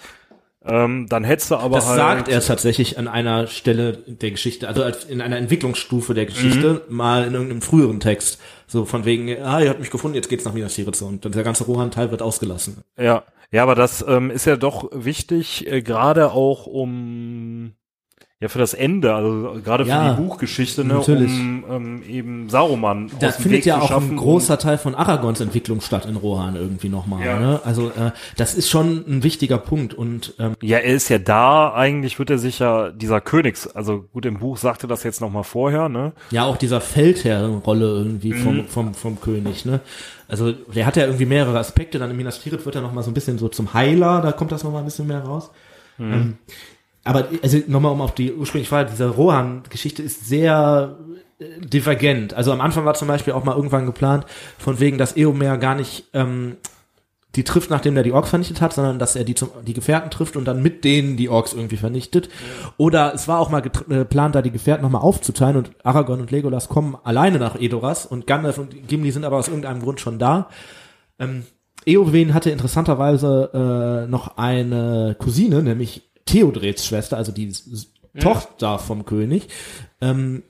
[SPEAKER 4] Ähm, dann hättest du aber
[SPEAKER 1] das
[SPEAKER 4] halt.
[SPEAKER 1] sagt er tatsächlich an einer Stelle der Geschichte, also in einer Entwicklungsstufe der Geschichte, mhm. mal in irgendeinem früheren Text. So von wegen, ah, ihr habt mich gefunden, jetzt geht's nach Minas Tirith und der ganze Rohan-Teil wird ausgelassen.
[SPEAKER 4] Ja, ja, aber das ähm, ist ja doch wichtig, äh, gerade auch um ja für das Ende, also gerade ja, für die Buchgeschichte, ne, natürlich. um ähm, eben Saruman
[SPEAKER 1] Da findet Weg ja auch ein großer Teil von Aragons Entwicklung statt in Rohan irgendwie nochmal. Ja. Ne? Also äh, das ist schon ein wichtiger Punkt und ähm,
[SPEAKER 4] ja, er ist ja da. Eigentlich wird er sich ja dieser Königs, also gut im Buch sagte das jetzt nochmal vorher, ne?
[SPEAKER 1] Ja, auch dieser Feldherrenrolle irgendwie vom mhm. vom vom König, ne? Also der hat ja irgendwie mehrere Aspekte. Dann in Minas Tirith wird er nochmal so ein bisschen so zum Heiler. Da kommt das nochmal ein bisschen mehr raus. Mhm. Ähm, aber also nochmal um auf die ursprüngliche Frage, diese Rohan-Geschichte ist sehr äh, divergent. Also am Anfang war zum Beispiel auch mal irgendwann geplant, von wegen, dass Eomer gar nicht ähm, die trifft, nachdem er die Orks vernichtet hat, sondern dass er die, zum, die Gefährten trifft und dann mit denen die Orks irgendwie vernichtet. Oder es war auch mal äh, geplant, da die Gefährten nochmal aufzuteilen und Aragorn und Legolas kommen alleine nach Edoras und Gandalf und Gimli sind aber aus irgendeinem Grund schon da. Ähm, Eowyn hatte interessanterweise äh, noch eine Cousine, nämlich Theodrets Schwester, also die ja. Tochter vom König, ähm,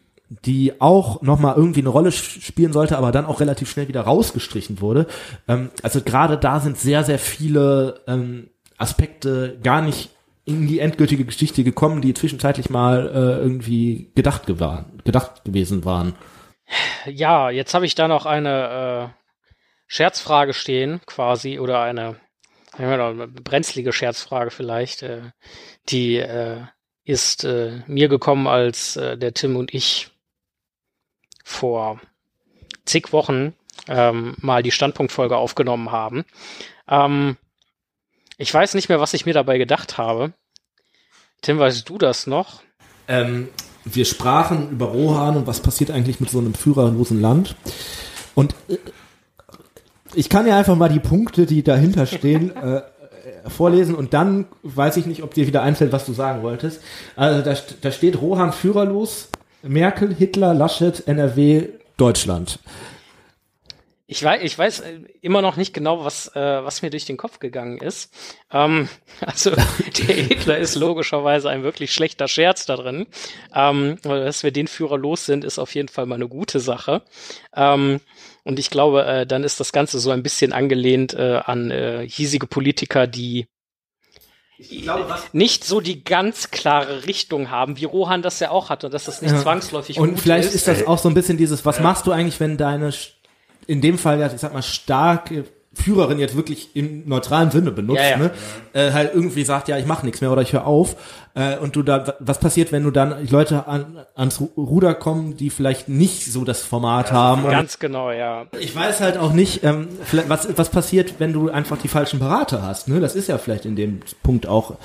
[SPEAKER 1] die auch nochmal irgendwie eine Rolle spielen sollte, aber dann auch relativ schnell wieder rausgestrichen wurde. Ähm, also gerade da sind sehr, sehr viele ähm, Aspekte gar nicht in die endgültige Geschichte gekommen, die zwischenzeitlich mal äh, irgendwie gedacht, gedacht gewesen waren.
[SPEAKER 3] Ja, jetzt habe ich da noch eine äh, Scherzfrage stehen, quasi, oder eine eine brenzlige Scherzfrage vielleicht. Äh, die äh, ist äh, mir gekommen, als äh, der Tim und ich vor zig Wochen ähm, mal die Standpunktfolge aufgenommen haben. Ähm, ich weiß nicht mehr, was ich mir dabei gedacht habe. Tim, weißt du das noch?
[SPEAKER 1] Ähm, wir sprachen über Rohan und was passiert eigentlich mit so einem führerlosen Land. Und äh, ich kann ja einfach mal die Punkte, die dahinter stehen, [laughs] äh, vorlesen und dann weiß ich nicht, ob dir wieder einfällt, was du sagen wolltest. Also da, da steht Rohan führerlos, Merkel, Hitler, Laschet, NRW, Deutschland.
[SPEAKER 3] Ich weiß, ich weiß äh, immer noch nicht genau, was, äh, was mir durch den Kopf gegangen ist. Ähm, [laughs] also [laughs] der Hitler ist logischerweise ein wirklich schlechter Scherz da drin. Ähm, dass wir den Führer los sind, ist auf jeden Fall mal eine gute Sache. Ähm, und ich glaube, äh, dann ist das Ganze so ein bisschen angelehnt äh, an äh, hiesige Politiker, die glaube, nicht so die ganz klare Richtung haben, wie Rohan das ja auch hatte, dass das nicht ja. zwangsläufig
[SPEAKER 1] Und vielleicht ist. ist das auch so ein bisschen dieses, was ja. machst du eigentlich, wenn deine, in dem Fall ja, ich sag mal, starke Führerin jetzt wirklich im neutralen Sinne benutzt, ja, ja. ne? Äh, halt irgendwie sagt, ja, ich mache nichts mehr oder ich höre auf. Äh, und du da, was passiert, wenn du dann Leute an, ans Ruder kommen, die vielleicht nicht so das Format ja, haben?
[SPEAKER 3] Ganz genau, ja.
[SPEAKER 1] Ich weiß halt auch nicht, ähm, was, was passiert, wenn du einfach die falschen Berater hast. Ne? Das ist ja vielleicht in dem Punkt auch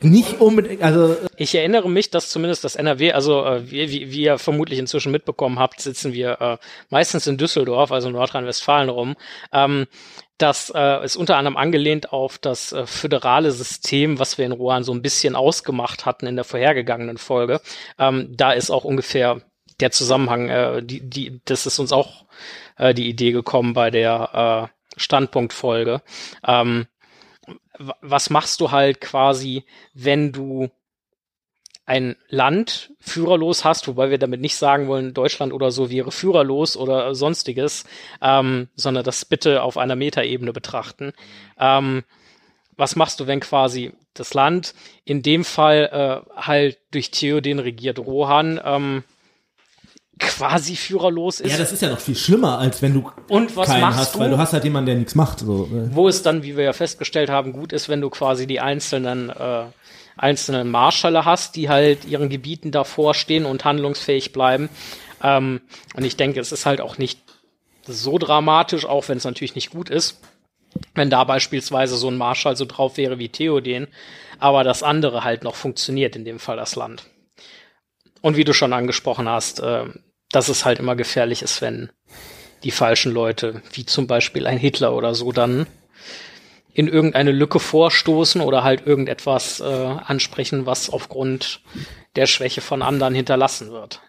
[SPEAKER 1] nicht unbedingt, also.
[SPEAKER 3] Ich erinnere mich, dass zumindest das NRW, also äh, wie, wie, wie ihr vermutlich inzwischen mitbekommen habt, sitzen wir äh, meistens in Düsseldorf, also Nordrhein-Westfalen rum. Ähm, das äh, ist unter anderem angelehnt auf das äh, föderale System, was wir in Rohan so ein bisschen ausgemacht hatten in der vorhergegangenen Folge. Ähm, da ist auch ungefähr der Zusammenhang, äh, die, die, das ist uns auch äh, die Idee gekommen bei der äh, Standpunktfolge. Ähm, was machst du halt quasi, wenn du ein Land führerlos hast, wobei wir damit nicht sagen wollen, Deutschland oder so wäre führerlos oder sonstiges, ähm, sondern das bitte auf einer Metaebene betrachten. Ähm, was machst du, wenn quasi das Land in dem Fall äh, halt durch Theoden regiert Rohan ähm, quasi führerlos ist?
[SPEAKER 1] Ja, das ist ja noch viel schlimmer, als wenn du
[SPEAKER 3] Und was
[SPEAKER 1] keinen
[SPEAKER 3] machst
[SPEAKER 1] hast,
[SPEAKER 3] du?
[SPEAKER 1] weil du hast halt jemanden, der nichts macht. So. äh.
[SPEAKER 3] wo es dann, wie wir ja festgestellt haben, gut ist, wenn du quasi die einzelnen äh, einzelnen Marschalle hast, die halt ihren Gebieten davor stehen und handlungsfähig bleiben. Ähm, und ich denke, es ist halt auch nicht so dramatisch, auch wenn es natürlich nicht gut ist, wenn da beispielsweise so ein Marschall so drauf wäre wie Theoden, aber das andere halt noch funktioniert, in dem Fall das Land. Und wie du schon angesprochen hast, äh, dass es halt immer gefährlich ist, wenn die falschen Leute, wie zum Beispiel ein Hitler oder so, dann in irgendeine Lücke vorstoßen oder halt irgendetwas äh, ansprechen, was aufgrund der Schwäche von anderen hinterlassen wird.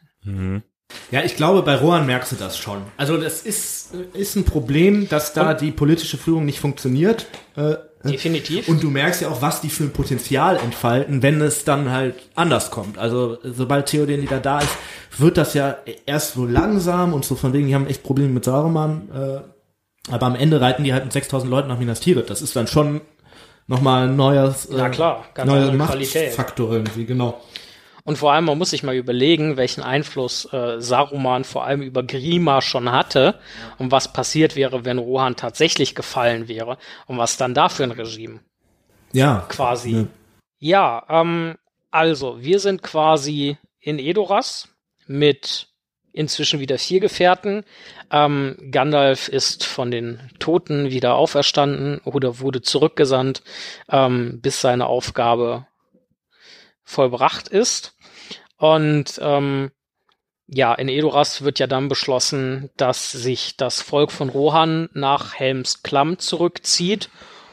[SPEAKER 1] Ja, ich glaube, bei Rohan merkst du das schon. Also das ist, ist ein Problem, dass da die politische Führung nicht funktioniert. Äh,
[SPEAKER 3] Definitiv.
[SPEAKER 1] Und du merkst ja auch, was die für ein Potenzial entfalten, wenn es dann halt anders kommt. Also sobald Theoden wieder da ist, wird das ja erst so langsam und so von wegen, die haben echt Probleme mit Saruman. Äh, aber am Ende reiten die halt mit 6000 Leuten nach Minas Tirith. Das ist dann schon nochmal ein neues, äh,
[SPEAKER 3] Na klar, ganz
[SPEAKER 1] neuer. Machtfaktor irgendwie, genau.
[SPEAKER 3] Und vor allem, man muss sich mal überlegen, welchen Einfluss äh, Saruman vor allem über Grima schon hatte und was passiert wäre, wenn Rohan tatsächlich gefallen wäre und was dann da für ein Regime
[SPEAKER 1] Ja.
[SPEAKER 3] quasi. Ja, ähm, also, wir sind quasi in Edoras mit inzwischen wieder vier Gefährten. Ähm, Gandalf ist von den Toten wieder auferstanden oder wurde zurückgesandt, ähm, bis seine Aufgabe vollbracht ist. Und ähm, ja, in Edoras wird ja dann beschlossen, dass sich das Volk von Rohan nach Helms Klamm zurückzieht,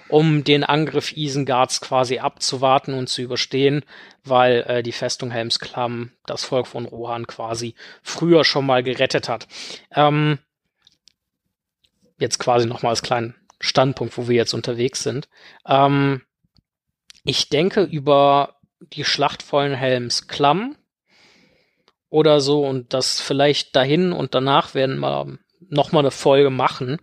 [SPEAKER 3] um den Angriff Isengards quasi abzuwarten und zu überstehen, weil äh, die Festung Helms Klamm das Volk von Rohan quasi früher schon mal gerettet hat. Ähm, jetzt quasi nochmal als kleinen Standpunkt, wo wir jetzt unterwegs sind. Ähm, ich denke über die Schlacht von Helms Klamm oder so und das vielleicht dahin und danach werden wir noch mal eine Folge machen.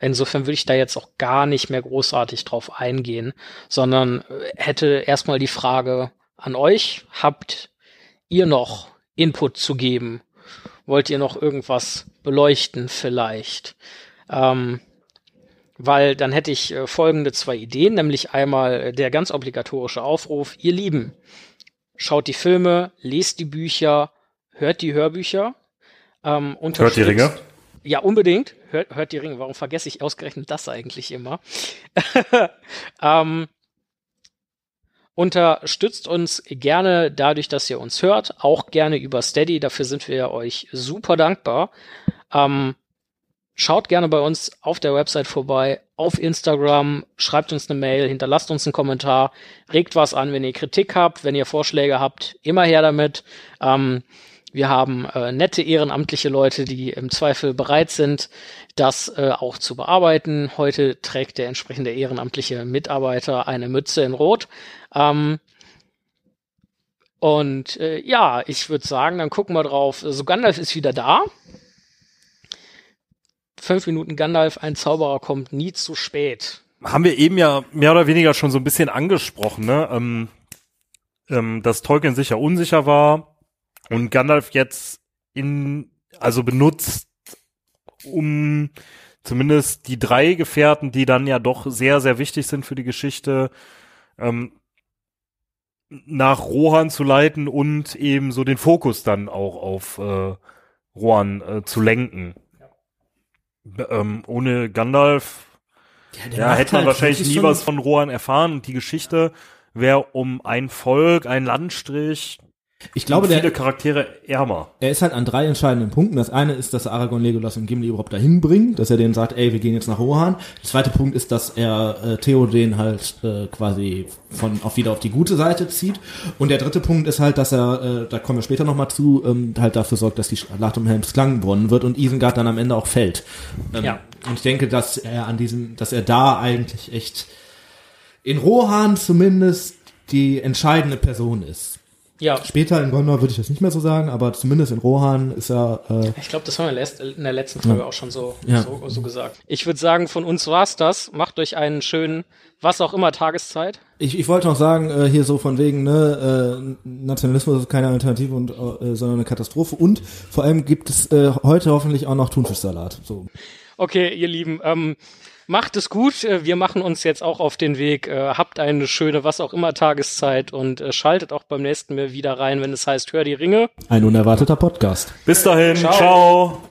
[SPEAKER 3] Insofern würde ich da jetzt auch gar nicht mehr großartig drauf eingehen, sondern äh, hätte erstmal die Frage an euch, habt ihr noch Input zu geben? Wollt ihr noch irgendwas beleuchten vielleicht? Ähm, weil dann hätte ich äh, folgende zwei Ideen, nämlich einmal äh, der ganz obligatorische Aufruf, ihr Lieben, schaut die Filme, lest die Bücher, hört die Hörbücher. Ähm,
[SPEAKER 4] Hört die Ringe?
[SPEAKER 3] Ja, unbedingt. Hört, hört die Ringe. Warum vergesse ich ausgerechnet das eigentlich immer? [laughs] ähm, unterstützt uns gerne dadurch, dass ihr uns hört, auch gerne über Steady. Dafür sind wir euch super dankbar. Ähm, Schaut gerne bei uns auf der Website vorbei, auf Instagram, schreibt uns eine Mail, hinterlasst uns einen Kommentar, regt was an, wenn ihr Kritik habt, wenn ihr Vorschläge habt, immer her damit. Ähm, wir haben äh, nette ehrenamtliche Leute, die im Zweifel bereit sind, das äh, auch zu bearbeiten. Heute trägt der entsprechende ehrenamtliche Mitarbeiter eine Mütze in Rot. Ähm, und äh, ja, ich würde sagen, dann gucken wir drauf. So Gandalf ist wieder da fünf Minuten Gandalf, ein Zauberer kommt nie zu spät.
[SPEAKER 4] haben wir eben ja mehr oder weniger schon so ein bisschen angesprochen, ne? Ähm, ähm, dass Tolkien sicher unsicher war und Gandalf jetzt in, also benutzt, um zumindest die drei Gefährten, die dann ja doch sehr, sehr wichtig sind für die Geschichte, ähm, nach Rohan zu leiten und eben so den Fokus dann auch auf äh, Rohan äh, zu lenken. Ähm, ohne Gandalf ja,
[SPEAKER 1] macht
[SPEAKER 4] hätte man
[SPEAKER 1] halt
[SPEAKER 4] wahrscheinlich nie was von Rohan erfahren und die Geschichte wäre um ein Volk, ein Landstrich.
[SPEAKER 1] Ich glaube,
[SPEAKER 4] viele
[SPEAKER 1] der,
[SPEAKER 4] Charaktere ärmer.
[SPEAKER 1] er ist halt an drei entscheidenden Punkten. Das eine ist, dass er Aragorn, Legolas und Gimli überhaupt dahin bringt, dass er denen sagt, ey, wir gehen jetzt nach Rohan. Der zweite Punkt ist, dass er äh, Theoden halt äh, quasi von auf wieder auf die gute Seite zieht. Und der dritte Punkt ist halt, dass er, äh, da kommen wir später nochmal zu, ähm, halt dafür sorgt, dass die Schlacht um Helms Klang gewonnen wird und Isengard dann am Ende auch fällt. Ähm,
[SPEAKER 3] Ja.
[SPEAKER 1] Und ich denke, dass er an diesem, dass er da eigentlich echt in Rohan zumindest die entscheidende Person ist.
[SPEAKER 3] Ja,
[SPEAKER 1] Später in Gondor würde ich das nicht mehr so sagen, aber zumindest in Rohan ist er. Äh,
[SPEAKER 3] ich glaube, das haben wir in der letzten Folge auch schon so,
[SPEAKER 1] Ja.
[SPEAKER 3] so, so gesagt. Ich würde sagen, von uns war's das. Macht euch einen schönen, was auch immer, Tageszeit.
[SPEAKER 1] ich, ich wollte noch sagen, äh, hier so von wegen, ne, äh, Nationalismus ist keine Alternative und äh, sondern eine Katastrophe. Und vor allem gibt es äh, heute hoffentlich auch noch Thunfischsalat. So.
[SPEAKER 3] Okay, ihr Lieben, ähm, macht es gut. Äh, Wir machen uns jetzt auch auf den Weg. Äh, habt eine schöne, was auch immer, Tageszeit und äh, schaltet auch beim nächsten Mal wieder rein, wenn es heißt, hör die Ringe.
[SPEAKER 1] Ein unerwarteter Podcast.
[SPEAKER 4] Bis dahin,
[SPEAKER 3] Ciao.
[SPEAKER 4] ciao.